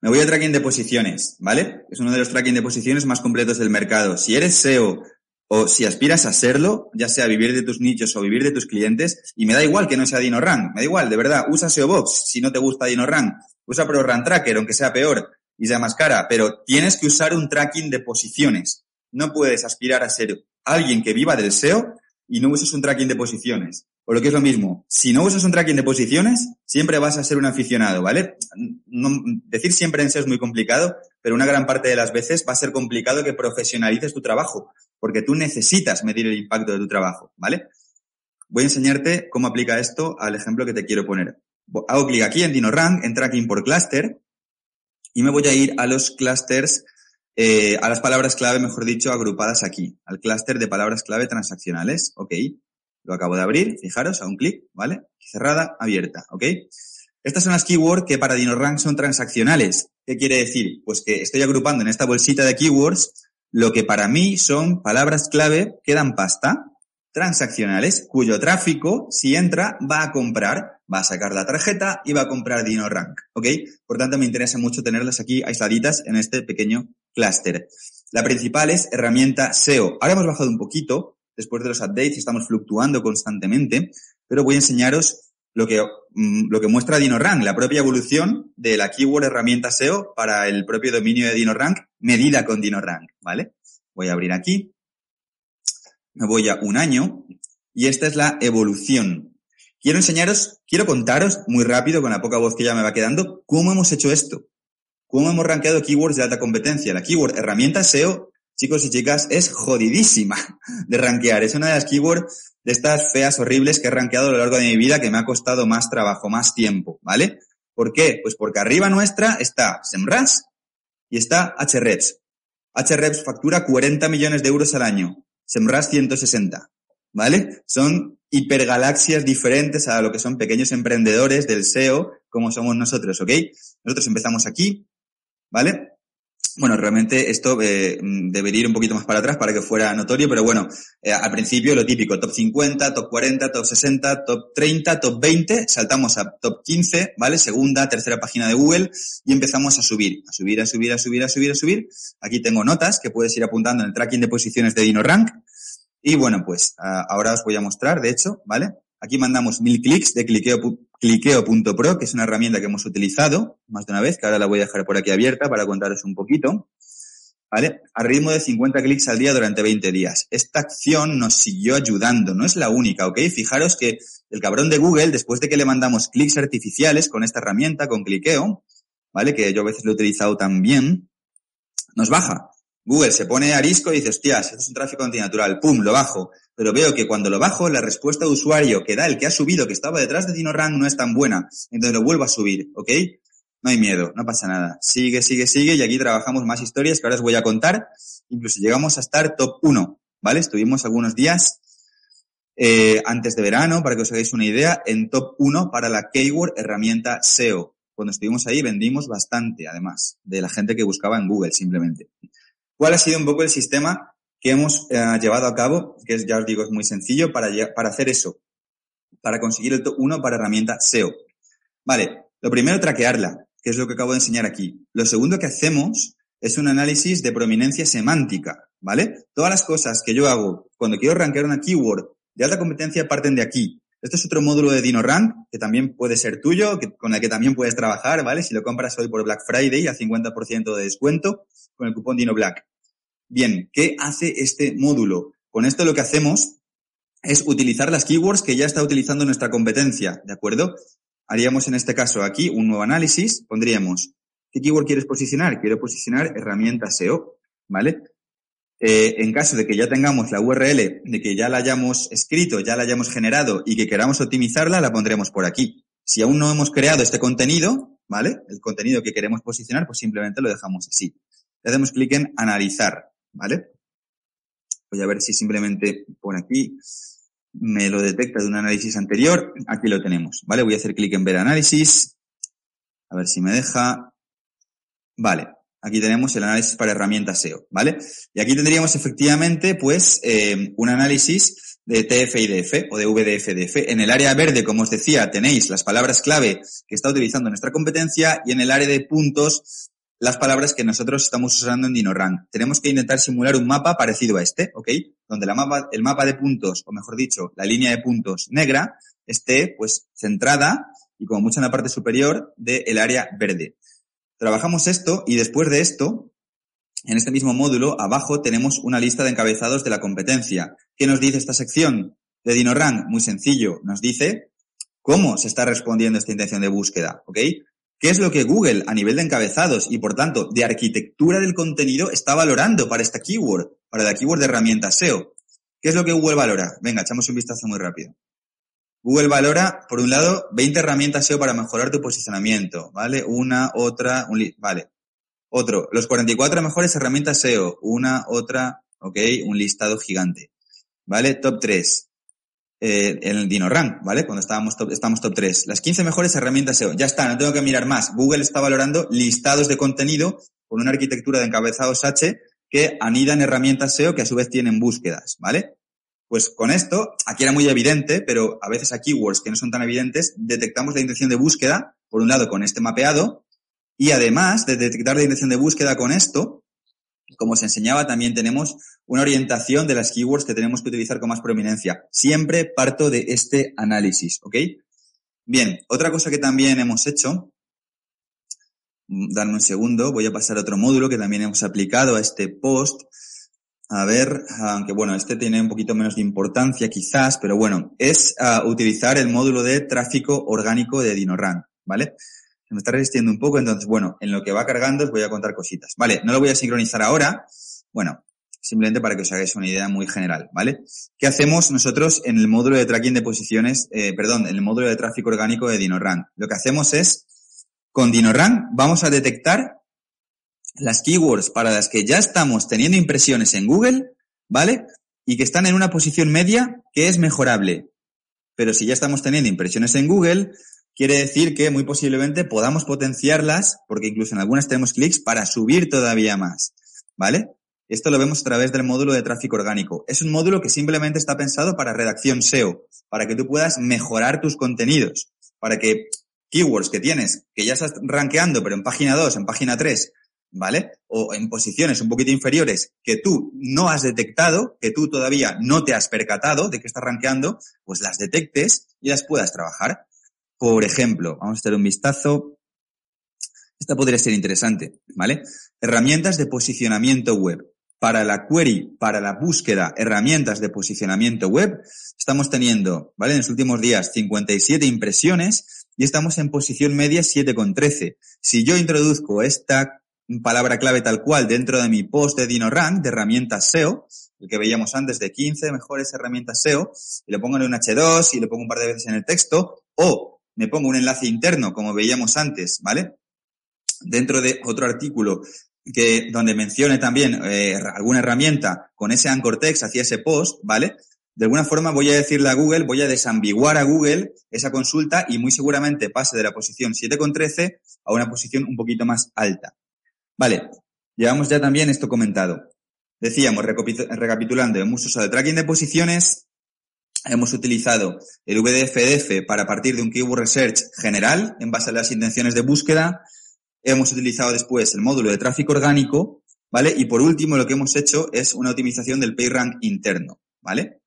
Me voy a tracking de posiciones, ¿vale? Es uno de los tracking de posiciones más completos del mercado. Si eres SEO o si aspiras a serlo, ya sea vivir de tus nichos o vivir de tus clientes, y me da igual que no sea DinoRank, me da igual, de verdad, usa SEO Box si no te gusta DinoRank, usa ProRank Tracker, aunque sea peor, y sea más cara, pero tienes que usar un tracking de posiciones. No puedes aspirar a ser alguien que viva del SEO y no uses un tracking de posiciones. O lo que es lo mismo, si no usas un tracking de posiciones, siempre vas a ser un aficionado, ¿vale? decir siempre en SEO es muy complicado, pero una gran parte de las veces va a ser complicado que profesionalices tu trabajo, porque tú necesitas medir el impacto de tu trabajo, ¿vale? Voy a enseñarte cómo aplica esto al ejemplo que te quiero poner. Hago clic aquí en DinoRank, en tracking por cluster, y me voy a ir a los clusters, eh, a las palabras clave, mejor dicho, agrupadas aquí, al clúster de palabras clave transaccionales. Ok. Lo acabo de abrir, fijaros, a un clic, ¿vale? Cerrada, abierta, ¿ok? Estas son las keywords que para DinoRank son transaccionales. ¿Qué quiere decir? Pues que estoy agrupando en esta bolsita de keywords lo que para mí son palabras clave que dan pasta, transaccionales, cuyo tráfico, si entra, va a comprar va a sacar la tarjeta y va a comprar DinoRank, ¿ok? Por tanto, me interesa mucho tenerlas aquí aisladitas en este pequeño clúster. La principal es herramienta SEO. Ahora hemos bajado un poquito, después de los updates, estamos fluctuando constantemente, pero voy a enseñaros lo que, mm, lo que muestra DinoRank, la propia evolución de la keyword herramienta SEO para el propio dominio de DinoRank, medida con DinoRank, ¿vale? Voy a abrir aquí, me voy a un año, y esta es la evolución Quiero enseñaros, quiero contaros muy rápido, con la poca voz que ya me va quedando, cómo hemos hecho esto. Cómo hemos rankeado keywords de alta competencia. La keyword herramienta SEO, chicos y chicas, es jodidísima de rankear. Es una de las keywords de estas feas horribles que he rankeado a lo largo de mi vida que me ha costado más trabajo, más tiempo, ¿vale? ¿Por qué? Pues porque arriba nuestra está SEMrush y está Ahrefs. HREPS factura 40 millones de euros al año. Semrush 160. ¿Vale? Son hipergalaxias diferentes a lo que son pequeños emprendedores del SEO, como somos nosotros, ¿ok? Nosotros empezamos aquí, ¿vale? Bueno, realmente esto eh, debería ir un poquito más para atrás para que fuera notorio, pero bueno, eh, al principio lo típico, top 50, top 40, top 60, top 30, top 20, saltamos a top 15, ¿vale? Segunda, tercera página de Google y empezamos a subir, a subir, a subir, a subir, a subir, a subir. Aquí tengo notas que puedes ir apuntando en el tracking de posiciones de DinoRank. Y bueno, pues ahora os voy a mostrar, de hecho, ¿vale? Aquí mandamos mil clics de cliqueo.pro, que es una herramienta que hemos utilizado más de una vez, que ahora la voy a dejar por aquí abierta para contaros un poquito. ¿Vale? A ritmo de 50 clics al día durante 20 días. Esta acción nos siguió ayudando, no es la única, ¿ok? Fijaros que el cabrón de Google, después de que le mandamos clics artificiales con esta herramienta, con cliqueo, ¿vale? Que yo a veces lo he utilizado también, nos baja. Google se pone arisco y dice, hostias, esto es un tráfico antinatural, pum, lo bajo. Pero veo que cuando lo bajo, la respuesta de usuario que da el que ha subido, que estaba detrás de DinoRank, no es tan buena. Entonces lo vuelvo a subir, ¿ok? No hay miedo, no pasa nada. Sigue, sigue, sigue y aquí trabajamos más historias que ahora os voy a contar. Incluso llegamos a estar top 1, ¿vale? Estuvimos algunos días eh, antes de verano, para que os hagáis una idea, en top 1 para la Keyword herramienta SEO. Cuando estuvimos ahí vendimos bastante, además, de la gente que buscaba en Google simplemente. ¿Cuál ha sido un poco el sistema que hemos eh, llevado a cabo? Que es, ya os digo, es muy sencillo para, hacer eso, para conseguir el top 1 para herramienta SEO. Vale, lo primero, traquearla, que es lo que acabo de enseñar aquí. Lo segundo que hacemos es un análisis de prominencia semántica, ¿vale? Todas las cosas que yo hago cuando quiero rankear una keyword de alta competencia parten de aquí. Este es otro módulo de DinoRank que también puede ser tuyo, que, con el que también puedes trabajar, ¿vale? Si lo compras hoy por Black Friday a 50% de descuento con el cupón DinoBlack. Bien, ¿qué hace este módulo? Con esto lo que hacemos es utilizar las keywords que ya está utilizando nuestra competencia, ¿de acuerdo? Haríamos en este caso aquí un nuevo análisis, pondríamos, ¿qué keyword quieres posicionar? Quiero posicionar herramienta SEO, ¿vale? Eh, en caso de que ya tengamos la URL, de que ya la hayamos escrito, ya la hayamos generado y que queramos optimizarla, la pondremos por aquí. Si aún no hemos creado este contenido, ¿vale? El contenido que queremos posicionar, pues simplemente lo dejamos así. Le hacemos clic en analizar, ¿vale? Voy a ver si simplemente por aquí me lo detecta de un análisis anterior. Aquí lo tenemos, ¿vale? Voy a hacer clic en ver análisis. A ver si me deja. Vale. Aquí tenemos el análisis para herramientas SEO, ¿vale? Y aquí tendríamos efectivamente, pues, eh, un análisis de TF-IDF o de VDF-DF. En el área verde, como os decía, tenéis las palabras clave que está utilizando nuestra competencia y en el área de puntos las palabras que nosotros estamos usando en DinoRank. Tenemos que intentar simular un mapa parecido a este, ¿ok? Donde la el mapa de puntos, o mejor dicho, la línea de puntos negra, esté, pues, centrada y como mucho en la parte superior del área verde. Trabajamos esto y después de esto, en este mismo módulo, abajo tenemos una lista de encabezados de la competencia. ¿Qué nos dice esta sección de DinoRank? Muy sencillo. Nos dice cómo se está respondiendo esta intención de búsqueda, ¿ok? ¿Qué es lo que Google a nivel de encabezados y por tanto de arquitectura del contenido está valorando para esta keyword, para la keyword de herramienta SEO? ¿Qué es lo que Google valora? Venga, echamos un vistazo muy rápido. Google valora, por un lado, 20 herramientas SEO para mejorar tu posicionamiento, ¿vale? Una, otra, un vale. Otro, los 44 mejores herramientas SEO, una, otra, ok, un listado gigante. ¿Vale? Top 3. Eh, en el DinoRank, ¿vale? Cuando estábamos top, estamos top 3. Las 15 mejores herramientas SEO. Ya está, no tengo que mirar más. Google está valorando listados de contenido con una arquitectura de encabezados H que anidan herramientas SEO que a su vez tienen búsquedas, ¿vale? Pues con esto, aquí era muy evidente, pero a veces a keywords que no son tan evidentes, detectamos la intención de búsqueda, por un lado con este mapeado, y además de detectar la intención de búsqueda con esto, como os enseñaba, también tenemos una orientación de las keywords que tenemos que utilizar con más prominencia. Siempre parto de este análisis, ¿ok? Bien, otra cosa que también hemos hecho, mm, dame un segundo, voy a pasar a otro módulo que también hemos aplicado a este post, a ver, aunque bueno, este tiene un poquito menos de importancia quizás, pero bueno, es uh, utilizar el módulo de tráfico orgánico de DinoRank, ¿vale? Se me está resistiendo un poco, entonces bueno, en lo que va cargando os voy a contar cositas. Vale, no lo voy a sincronizar ahora, bueno, simplemente para que os hagáis una idea muy general, ¿vale? ¿Qué hacemos nosotros en el módulo de tracking de posiciones, eh, perdón, en el módulo de tráfico orgánico de DinoRank? Lo que hacemos es, con DinoRank vamos a detectar las keywords para las que ya estamos teniendo impresiones en Google, ¿vale? Y que están en una posición media que es mejorable. Pero si ya estamos teniendo impresiones en Google, quiere decir que muy posiblemente podamos potenciarlas, porque incluso en algunas tenemos clics para subir todavía más, ¿vale? Esto lo vemos a través del módulo de tráfico orgánico. Es un módulo que simplemente está pensado para redacción SEO, para que tú puedas mejorar tus contenidos, para que keywords que tienes, que ya estás rankeando, pero en página 2, en página 3, ¿vale? O en posiciones un poquito inferiores que tú no has detectado, que tú todavía no te has percatado de que estás rankeando, pues las detectes y las puedas trabajar. Por ejemplo, vamos a hacer un vistazo. Esta podría ser interesante, ¿vale? Herramientas de posicionamiento web para la query, para la búsqueda, herramientas de posicionamiento web, estamos teniendo, ¿vale? En los últimos días 57 impresiones y estamos en posición media 7,13. Si yo introduzco esta palabra clave tal cual dentro de mi post de DinoRank de herramientas SEO, el que veíamos antes de 15 mejores herramientas SEO, y le pongo en un H2 y le pongo un par de veces en el texto, o me pongo un enlace interno, como veíamos antes, ¿vale? Dentro de otro artículo que donde mencione también eh, alguna herramienta con ese anchor text hacia ese post, ¿vale? De alguna forma voy a decirle a Google, voy a desambiguar a Google esa consulta y muy seguramente pase de la posición 7,13 a una posición un poquito más alta. Vale, llevamos ya también esto comentado. Decíamos, recapitulando, hemos usado el tracking de posiciones, hemos utilizado el VDFDF para partir de un keyword research general en base a las intenciones de búsqueda, Hemos utilizado después el módulo de tráfico orgánico, ¿vale? Y por último, lo que hemos hecho es una optimización del PageRank interno, ¿vale?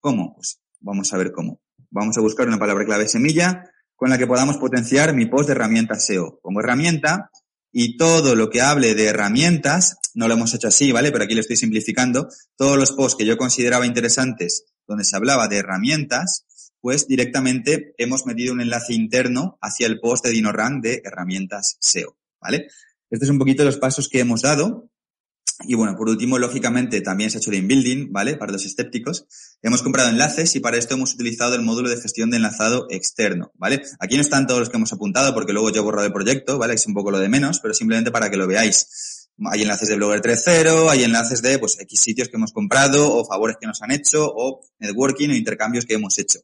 ¿Cómo? Pues vamos a ver cómo. Vamos a buscar una palabra clave semilla con la que podamos potenciar mi post de herramientas SEO. Pongo herramienta y todo lo que hable de herramientas, no lo hemos hecho así, ¿vale? Pero aquí lo estoy simplificando. Todos los posts que yo consideraba interesantes donde se hablaba de herramientas, pues directamente hemos metido un enlace interno hacia el post de DinoRank de herramientas SEO, ¿vale? Estos son un poquito los pasos que hemos dado. Y bueno, por último, lógicamente, también se ha hecho el inbuilding, ¿vale? Para los escépticos. Hemos comprado enlaces y para esto hemos utilizado el módulo de gestión de enlazado externo, ¿vale? Aquí no están todos los que hemos apuntado porque luego yo he borrado el proyecto, ¿vale? Es un poco lo de menos, pero simplemente para que lo veáis. Hay enlaces de Blogger 3.0, hay enlaces de, pues, X sitios que hemos comprado o favores que nos han hecho o networking o intercambios que hemos hecho.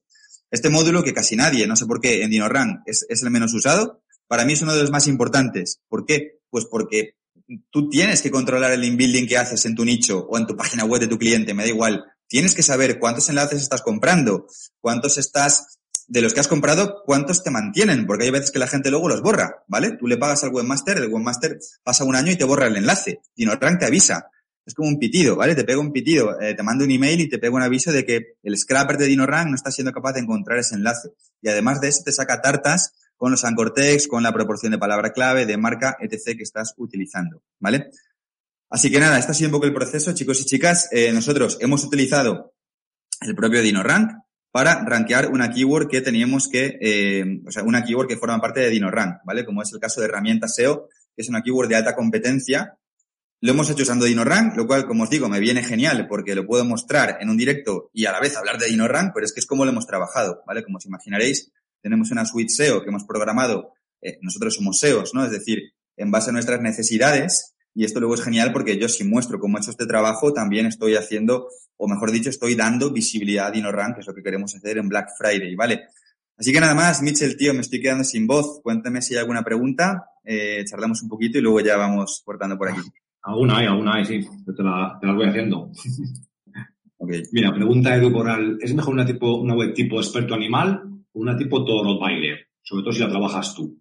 Este módulo que casi nadie, no sé por qué, en DinoRank es, es el menos usado, para mí es uno de los más importantes. ¿Por qué? Pues porque tú tienes que controlar el inbuilding que haces en tu nicho o en tu página web de tu cliente, me da igual. Tienes que saber cuántos enlaces estás comprando, cuántos estás, de los que has comprado, cuántos te mantienen, porque hay veces que la gente luego los borra, ¿vale? Tú le pagas al webmaster, el webmaster pasa un año y te borra el enlace. DinoRank te avisa es como un pitido, ¿vale? Te pega un pitido, eh, te mando un email y te pega un aviso de que el scrapper de DinoRank no está siendo capaz de encontrar ese enlace. Y además de eso te saca tartas con los anchor text, con la proporción de palabra clave, de marca, etc. que estás utilizando, ¿vale? Así que nada, este ha sido un poco el proceso, chicos y chicas. Eh, nosotros hemos utilizado el propio DinoRank para rankear una keyword que teníamos que, eh, o sea, una keyword que forma parte de DinoRank, ¿vale? Como es el caso de herramienta SEO, que es una keyword de alta competencia lo hemos hecho usando DinoRank, lo cual, como os digo, me viene genial porque lo puedo mostrar en un directo y a la vez hablar de DinoRank, pero es que es como lo hemos trabajado, ¿vale? Como os imaginaréis, tenemos una suite SEO que hemos programado, eh, nosotros somos SEOs, ¿no? Es decir, en base a nuestras necesidades, y esto luego es genial porque yo si muestro cómo he hecho este trabajo, también estoy haciendo, o mejor dicho, estoy dando visibilidad a DinoRank, que es lo que queremos hacer en Black Friday, ¿vale? Así que nada más, Mitchell, tío, me estoy quedando sin voz. Cuéntame si hay alguna pregunta, eh, charlamos un poquito y luego ya vamos cortando por aquí. Alguna hay, alguna hay, sí. Yo te, la, te las voy haciendo. okay. Mira, pregunta Edu Coral. ¿Es mejor una, tipo, una web tipo experto animal una tipo todo baile? Sobre todo si la trabajas tú.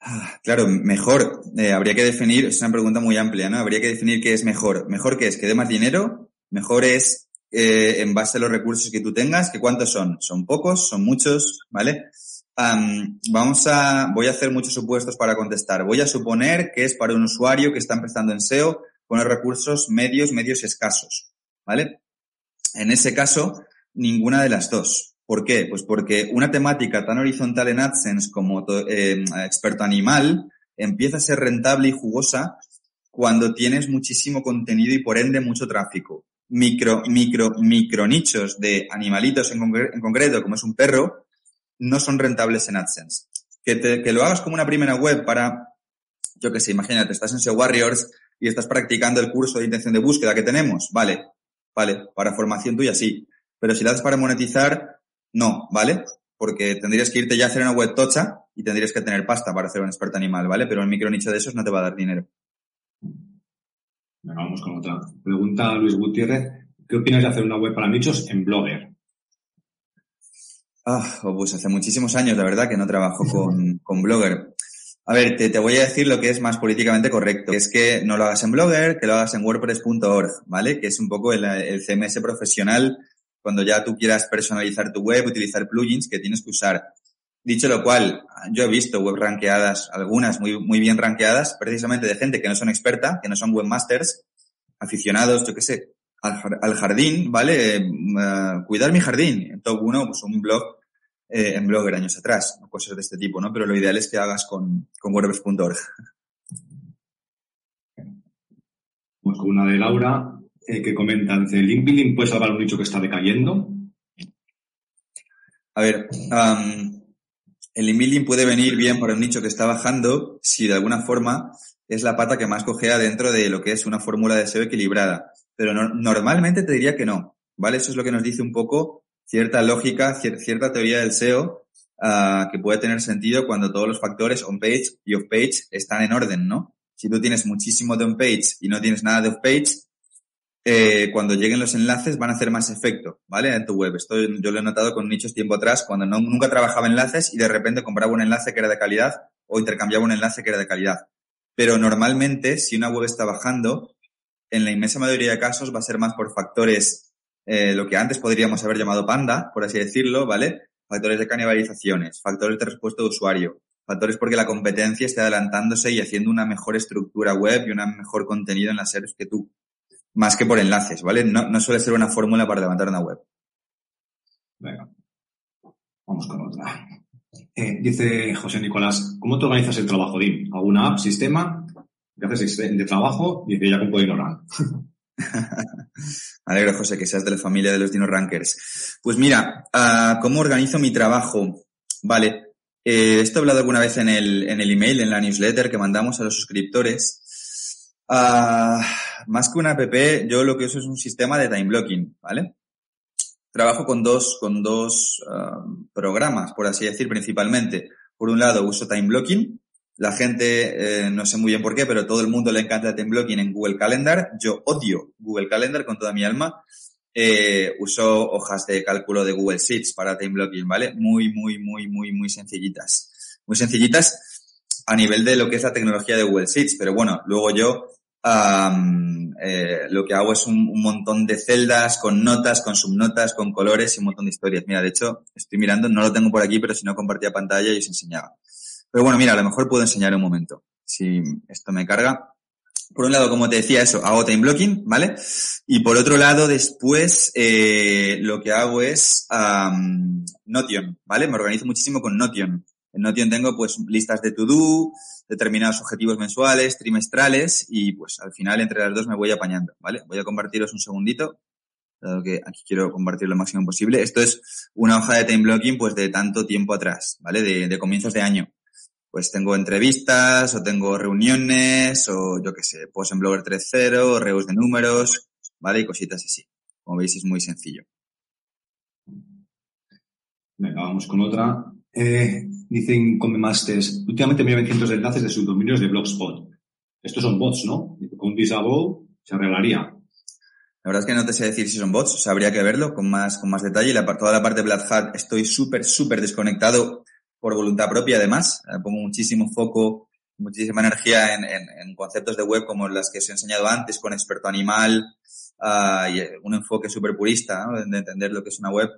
Ah, claro, mejor. Eh, habría que definir, es una pregunta muy amplia, ¿no? Habría que definir qué es mejor. ¿Mejor qué es? ¿Que dé más dinero? ¿Mejor es eh, en base a los recursos que tú tengas? ¿Que cuántos son? ¿Son pocos? ¿Son muchos? ¿Vale? vamos a, voy a hacer muchos supuestos para contestar. Voy a suponer que es para un usuario que está empezando en SEO con los recursos medios, medios escasos, ¿vale? En ese caso, ninguna de las dos. ¿Por qué? Pues porque una temática tan horizontal en AdSense como eh, experto animal empieza a ser rentable y jugosa cuando tienes muchísimo contenido y por ende mucho tráfico. Micro, micro, micro nichos de animalitos en, concreto, como es un perro, no son rentables en AdSense. Que, que lo hagas como una primera web para yo que sé, imagínate, estás en SEO Warriors y estás practicando el curso de intención de búsqueda que tenemos, vale, vale, para formación tuya sí. Pero si lo haces para monetizar, no, ¿vale? Porque tendrías que irte ya a hacer una web tocha y tendrías que tener pasta para hacer un experto animal, ¿vale? Pero el micro nicho de esos no te va a dar dinero. vamos con otra. Pregunta Luis Gutiérrez, ¿qué opinas de hacer una web para nichos en Blogger? Ah, pues hace muchísimos años, la verdad, que no trabajo con, con Blogger. A ver, te, te, voy a decir lo que es más políticamente correcto, que es que no lo hagas en Blogger, que lo hagas en WordPress.org, ¿vale? Que es un poco el, el, CMS profesional cuando ya tú quieras personalizar tu web, utilizar plugins que tienes que usar. Dicho lo cual, yo he visto web rankeadas, algunas muy, muy bien rankeadas, precisamente de gente que no son experta, que no son webmasters, aficionados, yo qué sé, al, jardín, ¿vale? Uh, cuidar mi jardín. En top 1, pues un blog eh, en Blogger años atrás, cosas de este tipo, ¿no? Pero lo ideal es que hagas con, con WordPress.org. Vamos con una de Laura, que comenta, dice, ¿el link puede salvar un nicho que está decayendo? A ver, um, el link building puede venir bien para un nicho que está bajando si de alguna forma es la pata que más cogea dentro de lo que es una fórmula de SEO equilibrada. Pero no, normalmente te diría que no, ¿vale? Eso es lo que nos dice un poco cierta lógica, cierta teoría del SEO uh, que puede tener sentido cuando todos los factores on-page y off-page están en orden, ¿no? Si tú tienes muchísimo de on-page y no tienes nada de off-page, eh, cuando lleguen los enlaces van a hacer más efecto, ¿vale? En tu web. Esto yo lo he notado con nichos tiempo atrás, cuando nunca trabajaba enlaces y de repente compraba un enlace que era de calidad o intercambiaba un enlace que era de calidad. Pero normalmente, si una web está bajando, en la inmensa mayoría de casos va a ser más por factores eh, lo que antes podríamos haber llamado panda, por así decirlo, ¿vale? Factores de canibalizaciones, factores de respuesta de usuario, factores porque la competencia esté adelantándose y haciendo una mejor estructura web y un mejor contenido en las series que tú, más que por enlaces, ¿vale? No, no suele ser una fórmula para levantar una web. Venga, vamos con otra. Eh, dice José Nicolás, ¿cómo te organizas el trabajo, Dim? ¿Alguna app, sistema? ¿Qué haces de trabajo? Dice, ya puedo ignorar. alegro, José, que seas de la familia de los Dino Rankers. Pues mira, uh, ¿cómo organizo mi trabajo? Vale, eh, esto he hablado alguna vez en el, en el email, en la newsletter que mandamos a los suscriptores. Uh, más que una app, yo lo que uso es un sistema de time blocking, ¿vale? Trabajo con dos, con dos uh, programas, por así decir, principalmente. Por un lado, uso time blocking, la gente, eh, no sé muy bien por qué, pero todo el mundo le encanta time blocking en Google Calendar. Yo odio Google Calendar con toda mi alma. Eh, uso hojas de cálculo de Google Sheets para time blocking, ¿vale? Muy, muy, muy, muy, muy sencillitas. Muy sencillitas a nivel de lo que es la tecnología de Google Sheets, pero bueno, luego yo eh, lo que hago es un, montón de celdas con notas, con subnotas, con colores y un montón de historias. Mira, de hecho, estoy mirando, no lo tengo por aquí, pero si no compartía pantalla y os enseñaba. Pero bueno, mira, a lo mejor puedo enseñar un momento. Si esto me carga. Por un lado, como te decía, eso, hago time blocking, ¿vale? Y por otro lado, después, eh, lo que hago es Notion, ¿vale? Me organizo muchísimo con Notion. En Notion tengo, pues, listas de to-do, determinados objetivos mensuales, trimestrales, y pues al final entre las dos me voy apañando, ¿vale? Voy a compartiros un segundito, dado que aquí quiero compartir lo máximo posible. Esto es una hoja de time blocking, pues, de tanto tiempo atrás, ¿vale? De, de comienzos de año pues tengo entrevistas o tengo reuniones o yo qué sé, pues en Blogger 3.0, reus de números, ¿vale? Y cositas así. Como veis es muy sencillo. Venga, vamos con otra. Eh, dicen con Masters, últimamente me ven cientos de enlaces de subdominios de Blogspot. Estos son bots, ¿no? Con un disable se arreglaría. La verdad es que no te sé decir si son bots, o sea, habría que verlo con más, con más detalle. La, toda la parte de Black Hat estoy súper, súper desconectado por voluntad propia además. Eh, pongo muchísimo foco, muchísima energía en, en, conceptos de web como las que os he enseñado antes, con experto animal uh, y un enfoque súper purista ¿no? de entender lo que es una web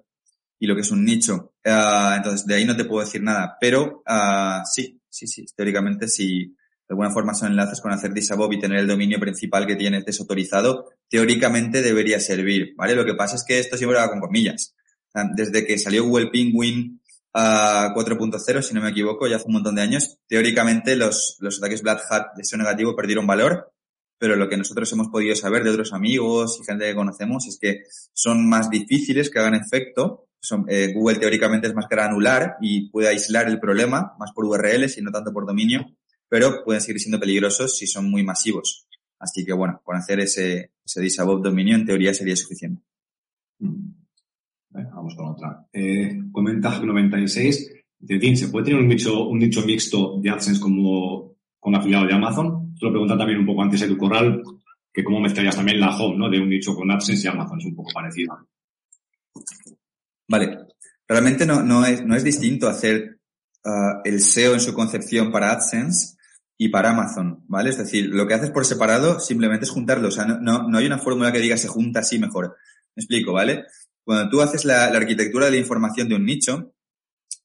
y lo que es un nicho. Uh, entonces, de ahí no te puedo decir nada, pero uh, sí, sí, sí, teóricamente si de alguna forma son enlaces con hacer disabob y tener el dominio principal que tienes desautorizado, teóricamente debería servir, ¿vale? Lo que pasa es que esto siempre va con comillas. Desde que salió Google Penguin a 4.0, si no me equivoco, ya hace un montón de años. Teóricamente los, los ataques Black Hat de SEO negativo perdieron valor, pero lo que nosotros hemos podido saber de otros amigos y gente que conocemos es que son más difíciles que hagan efecto. Eh, Google teóricamente es más granular y puede aislar el problema más por URLs y no tanto por dominio. pero pueden seguir siendo peligrosos si son muy masivos. Así que bueno, con hacer ese, ese dominio en teoría sería suficiente. Mm. vamos con otra. Eh, comenta 96. Dice, ¿se puede tener un nicho, un nicho mixto de AdSense como con afiliado de Amazon? Esto lo pregunta también un poco antes Edu Corral, que cómo mezclarías también la home. De un nicho con AdSense y Amazon. Es un poco parecido. Vale. Realmente no, no, es, no es distinto hacer uh, el SEO en su concepción para AdSense y para Amazon, ¿vale? Es decir, lo que haces por separado simplemente es juntarlo. O sea, no, no, no hay una fórmula que diga se junta así mejor. Me explico, ¿vale? Cuando tú haces la, arquitectura de la información de un nicho,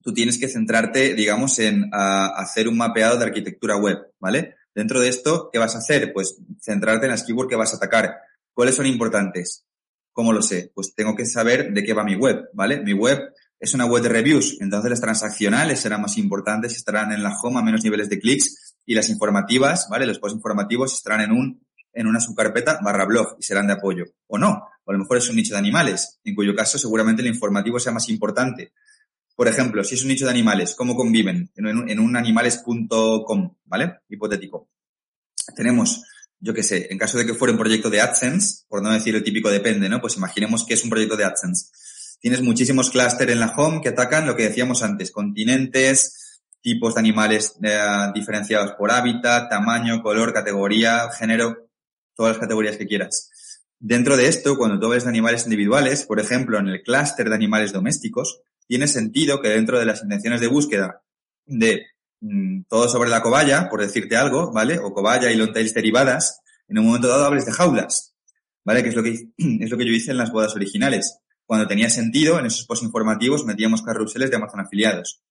tú tienes que centrarte, digamos, en uh, hacer un mapeado de arquitectura web, ¿vale? Dentro de esto, ¿qué vas a hacer? Pues centrarte en las keywords que vas a atacar. ¿Cuáles son importantes? ¿Cómo lo sé? Pues tengo que saber de qué va mi web, ¿vale? Mi web es una web de reviews, entonces las transaccionales serán más importantes, estarán en la home a menos niveles de clics y las informativas, ¿vale? Los posts informativos estarán en un en una subcarpeta barra blog y serán de apoyo. O no, o a lo mejor es un nicho de animales, en cuyo caso seguramente el informativo sea más importante. Por ejemplo, si es un nicho de animales, ¿cómo conviven? En un, en un animales.com, ¿vale? Hipotético. Tenemos, yo qué sé, en caso de que fuera un proyecto de AdSense, por no decir el típico depende, ¿no? Pues imaginemos que es un proyecto de AdSense. Tienes muchísimos clústeres en la home que atacan lo que decíamos antes, continentes, tipos de animales eh, diferenciados por hábitat, tamaño, color, categoría, género, todas las categorías que quieras. Dentro de esto, cuando tú ves animales individuales, por ejemplo, en el clúster de animales domésticos, tiene sentido que dentro de las intenciones de búsqueda de mmm, todo sobre la cobaya, por decirte algo, ¿vale? O cobaya y long derivadas, en un momento dado hables de jaulas, ¿vale? Que es lo que, es lo que yo hice en las bodas originales. Cuando tenía sentido, en esos posts informativos metíamos carruseles de Amazon afiliados.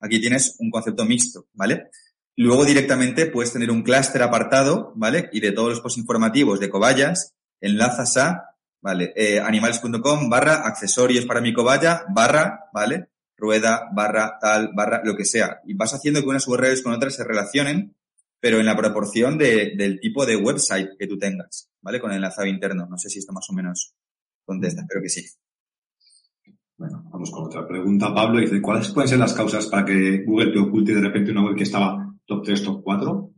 Aquí tienes un concepto mixto, ¿vale? Luego directamente puedes tener un clúster apartado, ¿vale? Y de todos los posts informativos de cobayas, enlazas a, ¿vale? Eh, animales.com barra accesorios para mi cobaya, barra, ¿vale? Rueda, barra, tal, barra, lo que sea. Y vas haciendo que unas URLs con otras se relacionen, pero en la proporción de, del tipo de website que tú tengas, ¿vale? Con el enlazado interno. No sé si esto más o menos contesta, espero que sí. Bueno, vamos con otra pregunta. Pablo dice, ¿cuáles pueden ser las causas para que Google te oculte de repente una web que estaba top 3, top 4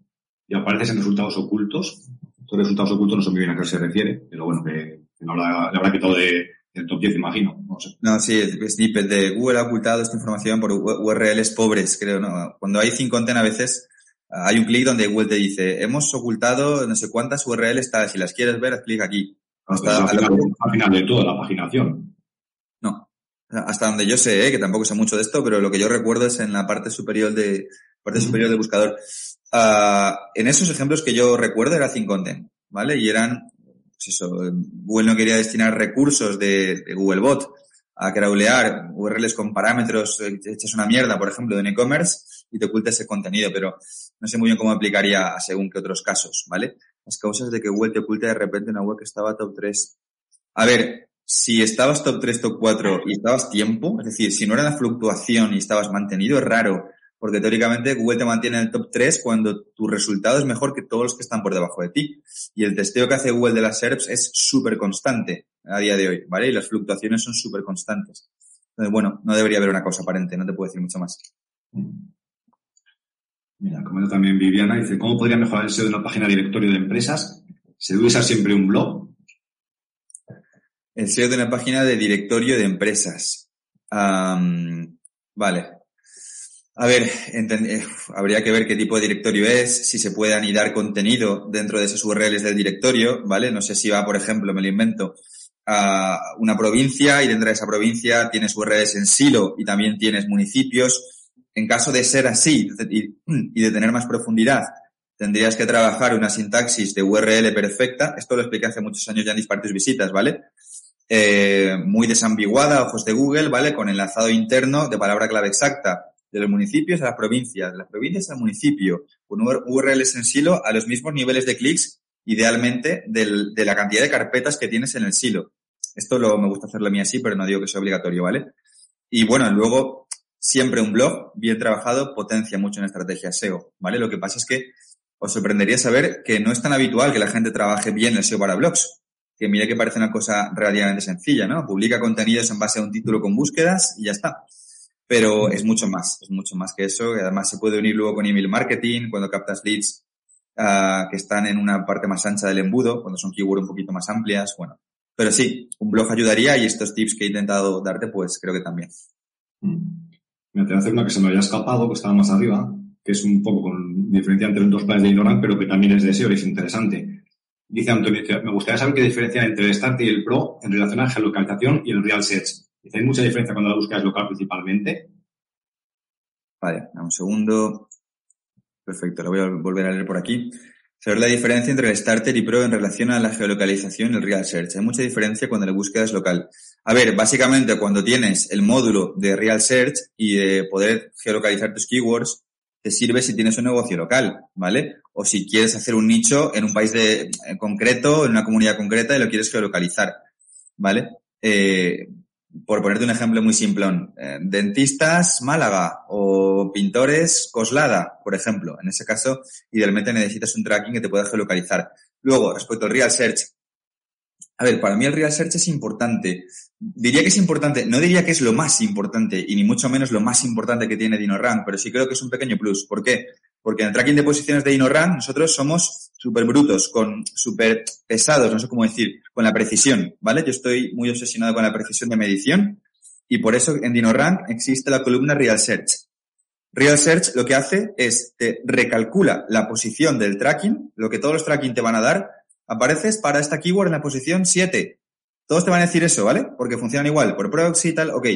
y apareces en resultados ocultos? Estos resultados ocultos no sé muy bien a qué se refiere, pero bueno, que, no la, le habrá quitado de, del top 10, imagino. No, sé. no sí, snippet de Google ha ocultado esta información por URLs pobres, creo, ¿no? Cuando hay 5 content a veces hay un clic donde Google te dice, hemos ocultado no sé cuántas URLs tal, si las quieres ver, clic aquí. Hasta, al, final, al final de toda la paginación. No, hasta donde yo sé, ¿eh? que tampoco sé mucho de esto, pero lo que yo recuerdo es en la parte superior de parte superior del buscador. Uh, en esos ejemplos que yo recuerdo era Think Content, ¿vale? Y eran, pues Google no quería destinar recursos de, de Googlebot a crawlear URLs con parámetros hechas una mierda, por ejemplo, de un e-commerce y te oculta ese contenido, pero no sé muy bien cómo aplicaría según qué otros casos, ¿vale? Las causas de que Google te oculte de repente una web que estaba top 3. A ver, si estabas top 3, top 4 y estabas tiempo, es decir, si no era la fluctuación y estabas mantenido, es raro, porque teóricamente Google te mantiene en el top 3 cuando tu resultado es mejor que todos los que están por debajo de ti. Y el testeo que hace Google de las SERPs es súper constante a día de hoy, ¿vale? Y las fluctuaciones son súper constantes. Entonces, bueno, no debería haber una causa aparente, no te puedo decir mucho más. Mira, comenta también Viviana, dice, ¿cómo podría mejorar el SEO de una página directorio de empresas? ¿Se debe usar siempre un blog? El SEO de una página de directorio de empresas. Um, vale. A ver, habría que ver qué tipo de directorio es, si se puede anidar contenido dentro de esos URLs del directorio, ¿vale? No sé si va, por ejemplo, me lo invento, a una provincia y dentro de esa provincia tienes URLs en silo y también tienes municipios. En caso de ser así y de tener más profundidad, tendrías que trabajar una sintaxis de URL perfecta. Esto lo expliqué hace muchos años ya en Dispartes Visitas, ¿vale? eh, muy desambiguada, ojos de Google, ¿vale? Con enlazado interno de palabra clave exacta de los municipios a las provincias, de las provincias al municipio, con URLs en silo a los mismos niveles de clics, idealmente, de la cantidad de carpetas que tienes en el silo. Esto lo, me gusta hacerlo a mí así, pero no digo que sea obligatorio, ¿vale? Y bueno, luego, siempre un blog bien trabajado potencia mucho en estrategia SEO, ¿vale? Lo que pasa es que os sorprendería saber que no es tan habitual que la gente trabaje bien el SEO para blogs que mira que parece una cosa relativamente sencilla, ¿no? Publica contenidos en base a un título con búsquedas y ya está. Pero es mucho más, es mucho más que eso. Además se puede unir luego con email marketing, cuando captas leads uh, que están en una parte más ancha del embudo, cuando son keywords un poquito más amplias, bueno. Pero sí, un blog ayudaría y estos tips que he intentado darte, pues creo que también. Mm. Me te voy a hacer una que se me había escapado, que estaba más arriba, que es un poco con diferencia entre los dos planes de Ignorant, pero que también es de SEO y es interesante. Dice Antonio, me gustaría saber qué diferencia entre el Start y el Pro en relación a la geolocalización y el Real Search. ¿Hay mucha diferencia cuando la búsqueda es local principalmente? Vale, un segundo. Perfecto, lo voy a volver a leer por aquí. Saber la diferencia entre el Starter y Pro en relación a la geolocalización y el Real Search. Hay mucha diferencia cuando la búsqueda es local. A ver, básicamente cuando tienes el módulo de Real Search y de poder geolocalizar tus keywords, te sirve si tienes un negocio local, ¿vale? O si quieres hacer un nicho en un país concreto, en una comunidad concreta y lo quieres geolocalizar, ¿vale? Eh, por ponerte un ejemplo muy simplón, eh, dentistas Málaga o pintores Coslada, por ejemplo. En ese caso, idealmente necesitas un tracking que te pueda geolocalizar. Luego, respecto al Real Search. A ver, para mí el Real Search es importante. Diría que es importante, no diría que es lo más importante y ni mucho menos lo más importante que tiene DinoRank, pero sí creo que es un pequeño plus. ¿Por qué? Porque en el tracking de posiciones de DinoRank nosotros somos súper brutos, con súper pesados, no sé cómo decir, con la precisión, ¿vale? Yo estoy muy obsesionado con la precisión de medición y por eso en DinoRank existe la columna Real Search. Real Search lo que hace es te recalcula la posición del tracking, lo que todos los tracking te van a dar, apareces para esta keyword en la posición 7. Todos te van a decir eso, ¿vale? Porque funcionan igual, por proxy y tal, ok.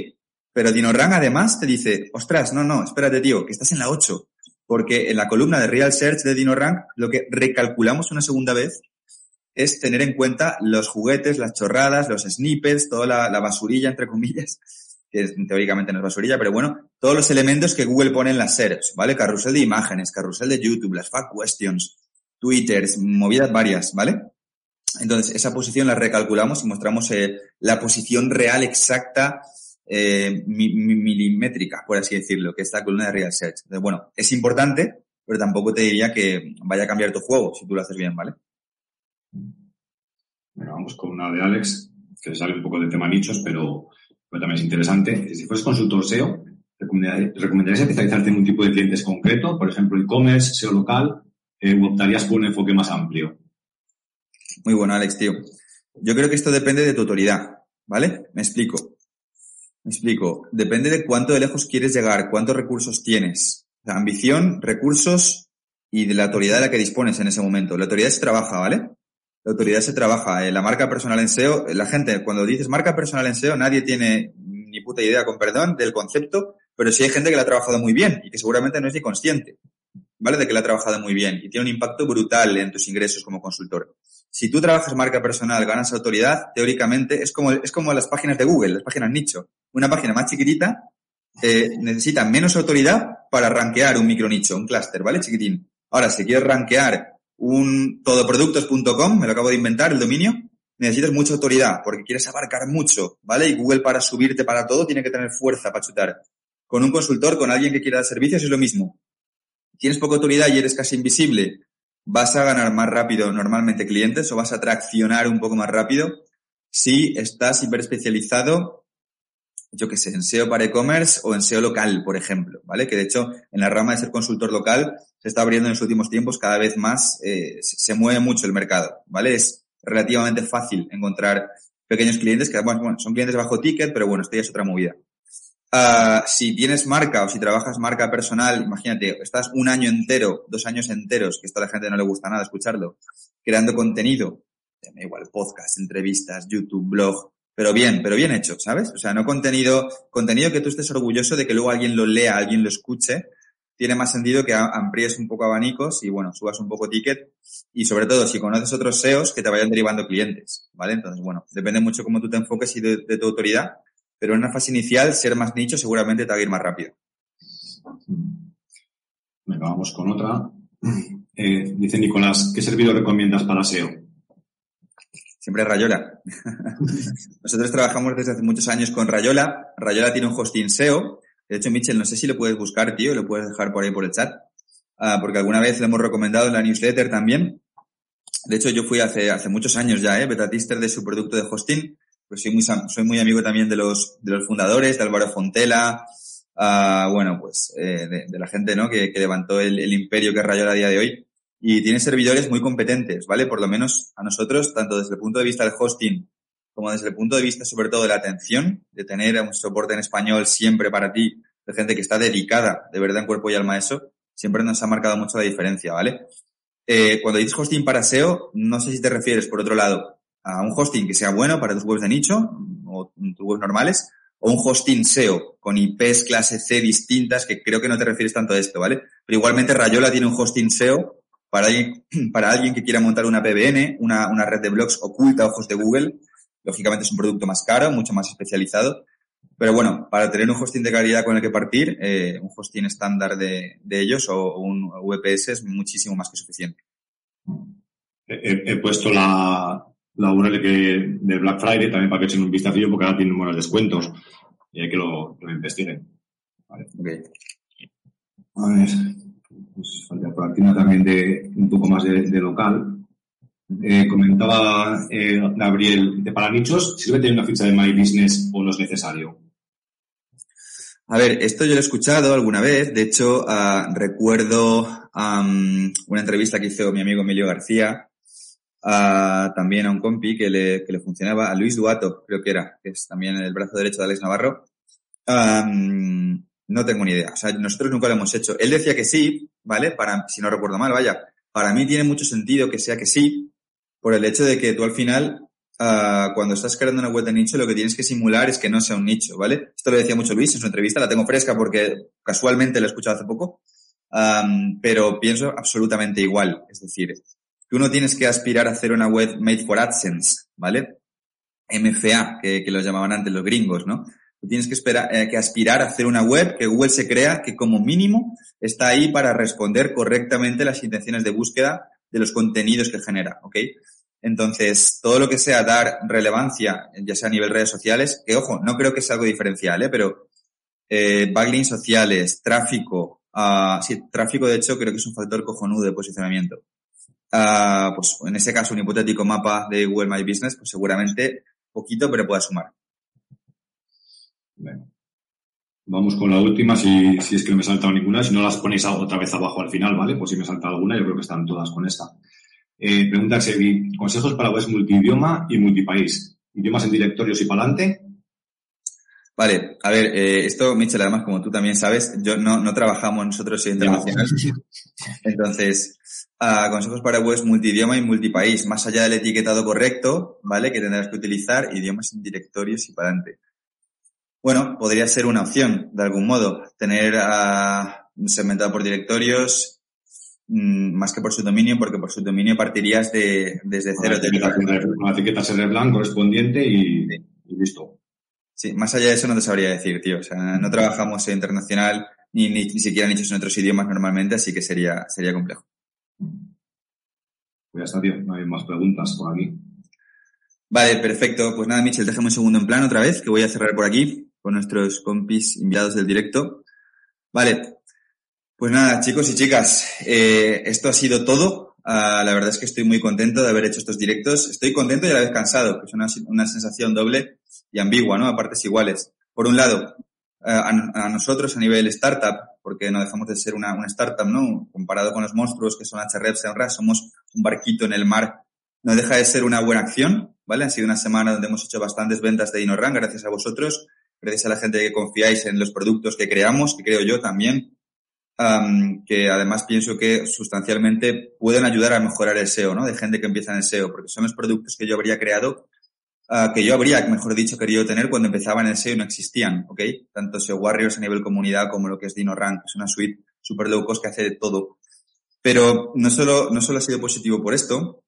Pero DinoRank además te dice, ostras, no, no, espérate tío, que estás en la 8 porque en la columna de Real Search de DinoRank lo que recalculamos una segunda vez es tener en cuenta los juguetes, las chorradas, los snippets, toda la, basurilla, entre comillas, que teóricamente no es basurilla, pero bueno, todos los elementos que Google pone en las search, ¿vale? Carrusel de imágenes, carrusel de YouTube, las fact questions, twitters, movidas varias, ¿vale? Entonces, esa posición la recalculamos y mostramos eh, la posición real exacta eh, milimétrica, por así decirlo, que es la columna de Real Search. Entonces, bueno, es importante, pero tampoco te diría que vaya a cambiar tu juego si tú lo haces bien, ¿vale? Bueno, vamos con una de Alex, que sale un poco del tema nichos, pero, también es interesante. Si fueres consultor SEO, ¿recomendarías especializarte en un tipo de clientes concreto? Por ejemplo, e-commerce, SEO local, eh, optarías por un enfoque más amplio? Muy bueno, Alex, tío. Yo creo que esto depende de tu autoridad, ¿vale? Me explico. Me explico. Depende de cuánto de lejos quieres llegar, cuántos recursos tienes. Ambición, recursos y de la autoridad de la que dispones en ese momento. La autoridad se trabaja, ¿vale? La autoridad se trabaja. Eh, la marca personal en SEO, la gente, cuando dices marca personal en SEO, nadie tiene ni puta idea, con perdón, del concepto, pero sí hay gente que la ha trabajado muy bien y que seguramente no es ni consciente, ¿vale? De que la ha trabajado muy bien y tiene un impacto brutal en tus ingresos como consultor si tú trabajas marca personal, ganas autoridad, teóricamente es como, es como las páginas de Google, las páginas nicho. Una página más chiquitita eh, necesita menos autoridad para rankear un micronicho, un clúster, ¿vale? Chiquitín. Ahora, si quieres rankear un todoproductos.com, me lo acabo de inventar, el dominio, necesitas mucha autoridad porque quieres abarcar mucho, ¿vale? Y Google para subirte para todo tiene que tener fuerza para chutar. Con un consultor, con alguien que quiera dar servicios es lo mismo. Tienes poca autoridad y eres casi invisible vas a ganar más rápido normalmente clientes o vas a traccionar un poco más rápido si estás hiper especializado, yo que sé, en SEO para e-commerce o en SEO local, por ejemplo, ¿vale? Que de hecho en la rama de ser consultor local se está abriendo en los últimos tiempos cada vez más, eh, se mueve mucho el mercado, ¿vale? Es relativamente fácil encontrar pequeños clientes que, bueno, son clientes bajo ticket, pero bueno, esto ya es otra movida. Uh, si tienes marca o si trabajas marca personal, imagínate, estás un año entero, dos años enteros, que esto a la gente no le gusta nada escucharlo, creando contenido, me igual, podcast, entrevistas, YouTube, blog, pero bien, pero bien hecho, ¿sabes? O sea, no contenido, contenido que tú estés orgulloso de que luego alguien lo lea, alguien lo escuche, tiene más sentido que amplíes un poco abanicos y bueno, subas un poco ticket y sobre todo si conoces otros SEOs que te vayan derivando clientes, ¿vale? Entonces, bueno, depende mucho cómo tú te enfoques y de tu autoridad pero en una fase inicial, ser más nicho seguramente te va a ir más rápido. Venga, vamos con otra. Eh, dice Nicolás, ¿qué servidor recomiendas para SEO? Siempre Rayola. Nosotros trabajamos desde hace muchos años con Rayola. Rayola tiene un hosting SEO. De hecho, Michel, no sé si lo puedes buscar, tío, lo puedes dejar por ahí por el chat. Ah, porque alguna vez lo hemos recomendado en la newsletter también. De hecho, yo fui hace, hace muchos años ya, ¿eh? beta tester de su producto de hosting pues soy muy, soy muy amigo también de los, de los fundadores, de Álvaro Fontela, bueno, pues eh, de, la gente, ¿no? Que, levantó el, imperio que rayó a día de hoy. Y tiene servidores muy competentes, ¿vale? Por lo menos a nosotros, tanto desde el punto de vista del hosting como desde el punto de vista sobre todo de la atención, de tener un soporte en español siempre para ti, de gente que está dedicada de verdad en cuerpo y alma a eso, siempre nos ha marcado mucho la diferencia, ¿vale? Eh, cuando dices hosting para SEO, no sé si te refieres, por otro lado, a un hosting que sea bueno para tus webs de nicho o tus webs normales, o un hosting SEO con IPs clase C distintas, que creo que no te refieres tanto a esto, ¿vale? Pero igualmente Rayola tiene un hosting SEO para alguien, para alguien que quiera montar una PBN, una, una red de blogs oculta ojos de Google. Lógicamente es un producto más caro, mucho más especializado. Pero bueno, para tener un hosting de calidad con el que partir, eh, un hosting estándar de, de ellos o, un VPS es muchísimo más que suficiente. He, puesto la, la URL que, de Black Friday también para que echen un vistacillo porque ahora tienen buenos descuentos y hay que lo, lo investiguen. Vale. Okay. A ver, pues falta por aquí una también de un poco más de, de local. Eh, comentaba eh, Gabriel, de para nichos, ¿sirve tener una ficha de My Business o no es necesario? A ver, esto yo lo he escuchado alguna vez. De hecho, uh, recuerdo um, una entrevista que hizo mi amigo Emilio García, también a un compi que le, que le funcionaba, a Luis Duato, creo que era, que es también el brazo derecho de Alex Navarro. No tengo ni idea. O sea, nosotros nunca lo hemos hecho. Él decía que sí, ¿vale? Para, si no recuerdo mal, vaya. Para mí tiene mucho sentido que sea que sí, por el hecho de que tú al final, uh, cuando estás creando una web de nicho, lo que tienes que simular es que no sea un nicho, ¿vale? Esto lo decía mucho Luis en su entrevista, la tengo fresca porque casualmente lo he escuchado hace poco, pero pienso absolutamente igual. Es decir, tú no tienes que aspirar a hacer una web made for AdSense, ¿vale? MFA, que, que lo llamaban antes los gringos, ¿no? Tú tienes que, esperar, eh, que aspirar a hacer una web que Google se crea que como mínimo está ahí para responder correctamente las intenciones de búsqueda de los contenidos que genera, ¿ok? Entonces, todo lo que sea dar relevancia, ya sea a nivel redes sociales, que ojo, no creo que sea algo diferencial, ¿eh? pero eh, backlinks sociales, tráfico, uh, sí, tráfico de hecho creo que es un factor cojonudo de posicionamiento. Uh, pues en ese caso, un hipotético mapa de Google My Business, pues seguramente poquito, pero pueda sumar. Vamos con la última, si, si es que no me he saltado ninguna. Si no las ponéis otra vez abajo al final, ¿vale? Pues si me he saltado alguna, yo creo que están todas con esta. Eh, pregunta Xevi, consejos para webs multidioma y multipaís. ¿Idiomas en directorios y para adelante? Vale, a ver, eh, esto, Michel, además, como tú también sabes, yo no, no trabajamos nosotros en internacional. Entonces, uh, consejos para webs multidioma y multipaís. Más allá del etiquetado correcto, ¿vale? Que tendrás que utilizar idiomas en directorios y para adelante. Bueno, podría ser una opción, de algún modo, tener uh, segmentado por directorios, Mm, más que por su dominio, porque por su dominio partirías de, desde cero. Una etiqueta blanco correspondiente y, listo. Sí, más allá de eso no te sabría decir, tío. O sea, no trabajamos en internacional ni, ni, siquiera nichos en otros idiomas normalmente, así que sería, sería complejo. Pues ya está, tío. No hay más preguntas por aquí. Vale, perfecto. Pues nada, Michel, déjame un segundo en plan otra vez, que voy a cerrar por aquí con nuestros compis enviados del directo. Vale, pues nada, chicos y chicas, eh, esto ha sido todo. Uh, la verdad es que estoy muy contento de haber hecho estos directos. Estoy contento y a la vez cansado, que es una, una sensación doble y ambigua, ¿no? A partes iguales. Por un lado, uh, a, nosotros a nivel startup, porque no dejamos de ser una, una startup, ¿no? Comparado con los monstruos que son HREP, Senra, somos un barquito en el mar. No deja de ser una buena acción, ¿vale? Ha sido una semana donde hemos hecho bastantes ventas de DinoRun, gracias a vosotros, gracias a la gente que confiáis en los productos que creamos, que creo yo también que además pienso que sustancialmente pueden ayudar a mejorar el SEO, ¿no? De gente que empieza en el SEO, porque son los productos que yo habría creado, uh, que yo habría, mejor dicho, querido tener cuando empezaba en el SEO y no existían, ¿ok? Tanto SEO Warriors a nivel comunidad como lo que es DinoRank, es una suite super low que hace de todo. Pero no solo, no solo ha sido positivo por esto,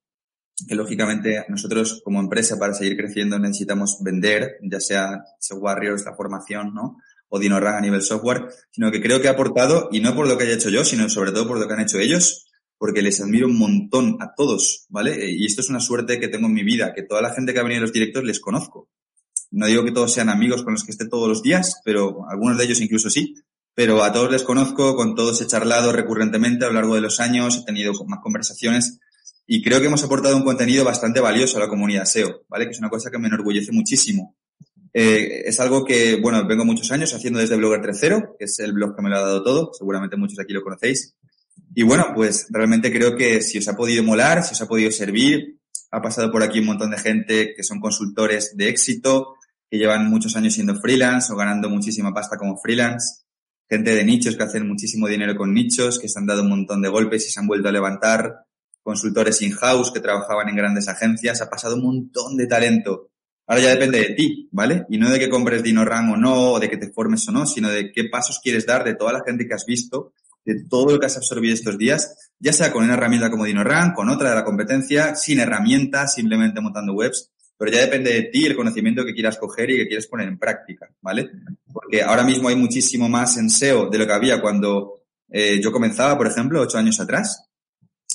que lógicamente nosotros como empresa para seguir creciendo necesitamos vender, ya sea SEO Warriors, la formación, ¿no? O DinoRank a nivel software, sino que creo que ha aportado, y no por lo que haya hecho yo, sino sobre todo por lo que han hecho ellos, porque les admiro un montón a todos, ¿vale? Y esto es una suerte que tengo en mi vida, que toda la gente que ha venido a los directos les conozco. No digo que todos sean amigos con los que esté todos los días, pero algunos de ellos incluso sí. Pero a todos les conozco, con todos he charlado recurrentemente a lo largo de los años, he tenido más conversaciones y creo que hemos aportado un contenido bastante valioso a la comunidad SEO, ¿vale? Que es una cosa que me enorgullece muchísimo Eh, es algo que, bueno, vengo muchos años haciendo desde Blogger 3.0, que es el blog que me lo ha dado todo. Seguramente muchos aquí lo conocéis. Y bueno, pues realmente creo que si os ha podido molar, si os ha podido servir, ha pasado por aquí un montón de gente que son consultores de éxito, que llevan muchos años siendo freelance o ganando muchísima pasta como freelance. Gente de nichos que hacen muchísimo dinero con nichos, que se han dado un montón de golpes y se han vuelto a levantar. Consultores in-house que trabajaban en grandes agencias. Ha pasado un montón de talento. Ahora ya depende de ti, ¿vale? Y no de que compres DinoRAM o no, o de que te formes o no, sino de qué pasos quieres dar de toda la gente que has visto de todo lo que has absorbido estos días, ya sea con una herramienta como DinoRank, con otra de la competencia, sin herramientas, simplemente montando webs, pero ya depende de ti el conocimiento que quieras coger y que quieres poner en práctica, ¿vale? Porque ahora mismo hay muchísimo más en SEO de lo que había cuando eh, yo comenzaba, por ejemplo, ocho años atrás,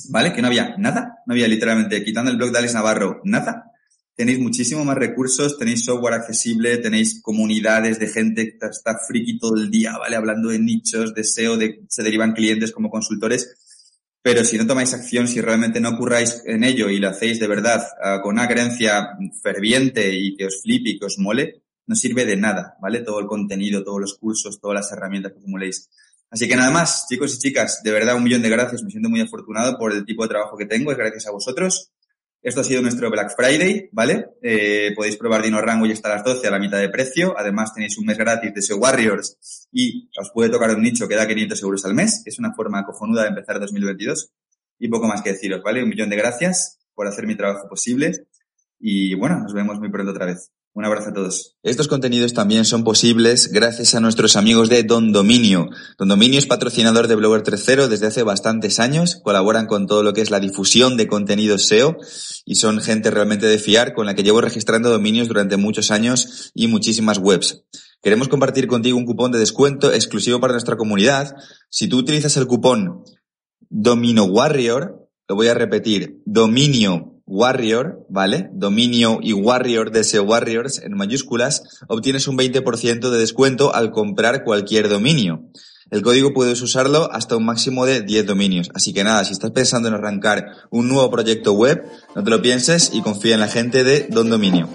¿vale? Que no había nada, no había literalmente, quitando el blog de Alex Navarro, nada tenéis muchísimo más recursos, tenéis software accesible, tenéis comunidades de gente que está friki todo el día, ¿vale? Hablando de nichos, de SEO, de, se derivan clientes como consultores. Pero si no tomáis acción, si realmente no curráis en ello y lo hacéis de verdad uh, con una creencia ferviente y que os flipe y que os mole, no sirve de nada, ¿vale? Todo el contenido, todos los cursos, todas las herramientas que acumuléis. Así que nada más, chicos y chicas, de verdad un millón de gracias. Me siento muy afortunado por el tipo de trabajo que tengo. Es gracias a vosotros. Esto ha sido nuestro Black Friday, ¿vale? Eh, podéis probar Dino Rango y hasta las 12 a la mitad de precio. Además tenéis un mes gratis de SEO Warriors y os puede tocar un nicho que da 500 euros al mes, es una forma cojonuda de empezar 2022. Y poco más que deciros, ¿vale? Un millón de gracias por hacer mi trabajo posible. Y bueno, nos vemos muy pronto otra vez. Un abrazo a todos. Estos contenidos también son posibles gracias a nuestros amigos de Don Dominio. Don Dominio es patrocinador de Blogger 3.0 desde hace bastantes años. Colaboran con todo lo que es la difusión de contenidos SEO y son gente realmente de fiar con la que llevo registrando dominios durante muchos años y muchísimas webs. Queremos compartir contigo un cupón de descuento exclusivo para nuestra comunidad. Si tú utilizas el cupón Domino Warrior, lo voy a repetir, Dominio Warrior, ¿vale? Dominio y Warrior de SEO Warriors en mayúsculas, obtienes un 20% de descuento al comprar cualquier dominio. El código puedes usarlo hasta un máximo de 10 dominios. Así que nada, si estás pensando en arrancar un nuevo proyecto web, no te lo pienses y confía en la gente de Don Dominio.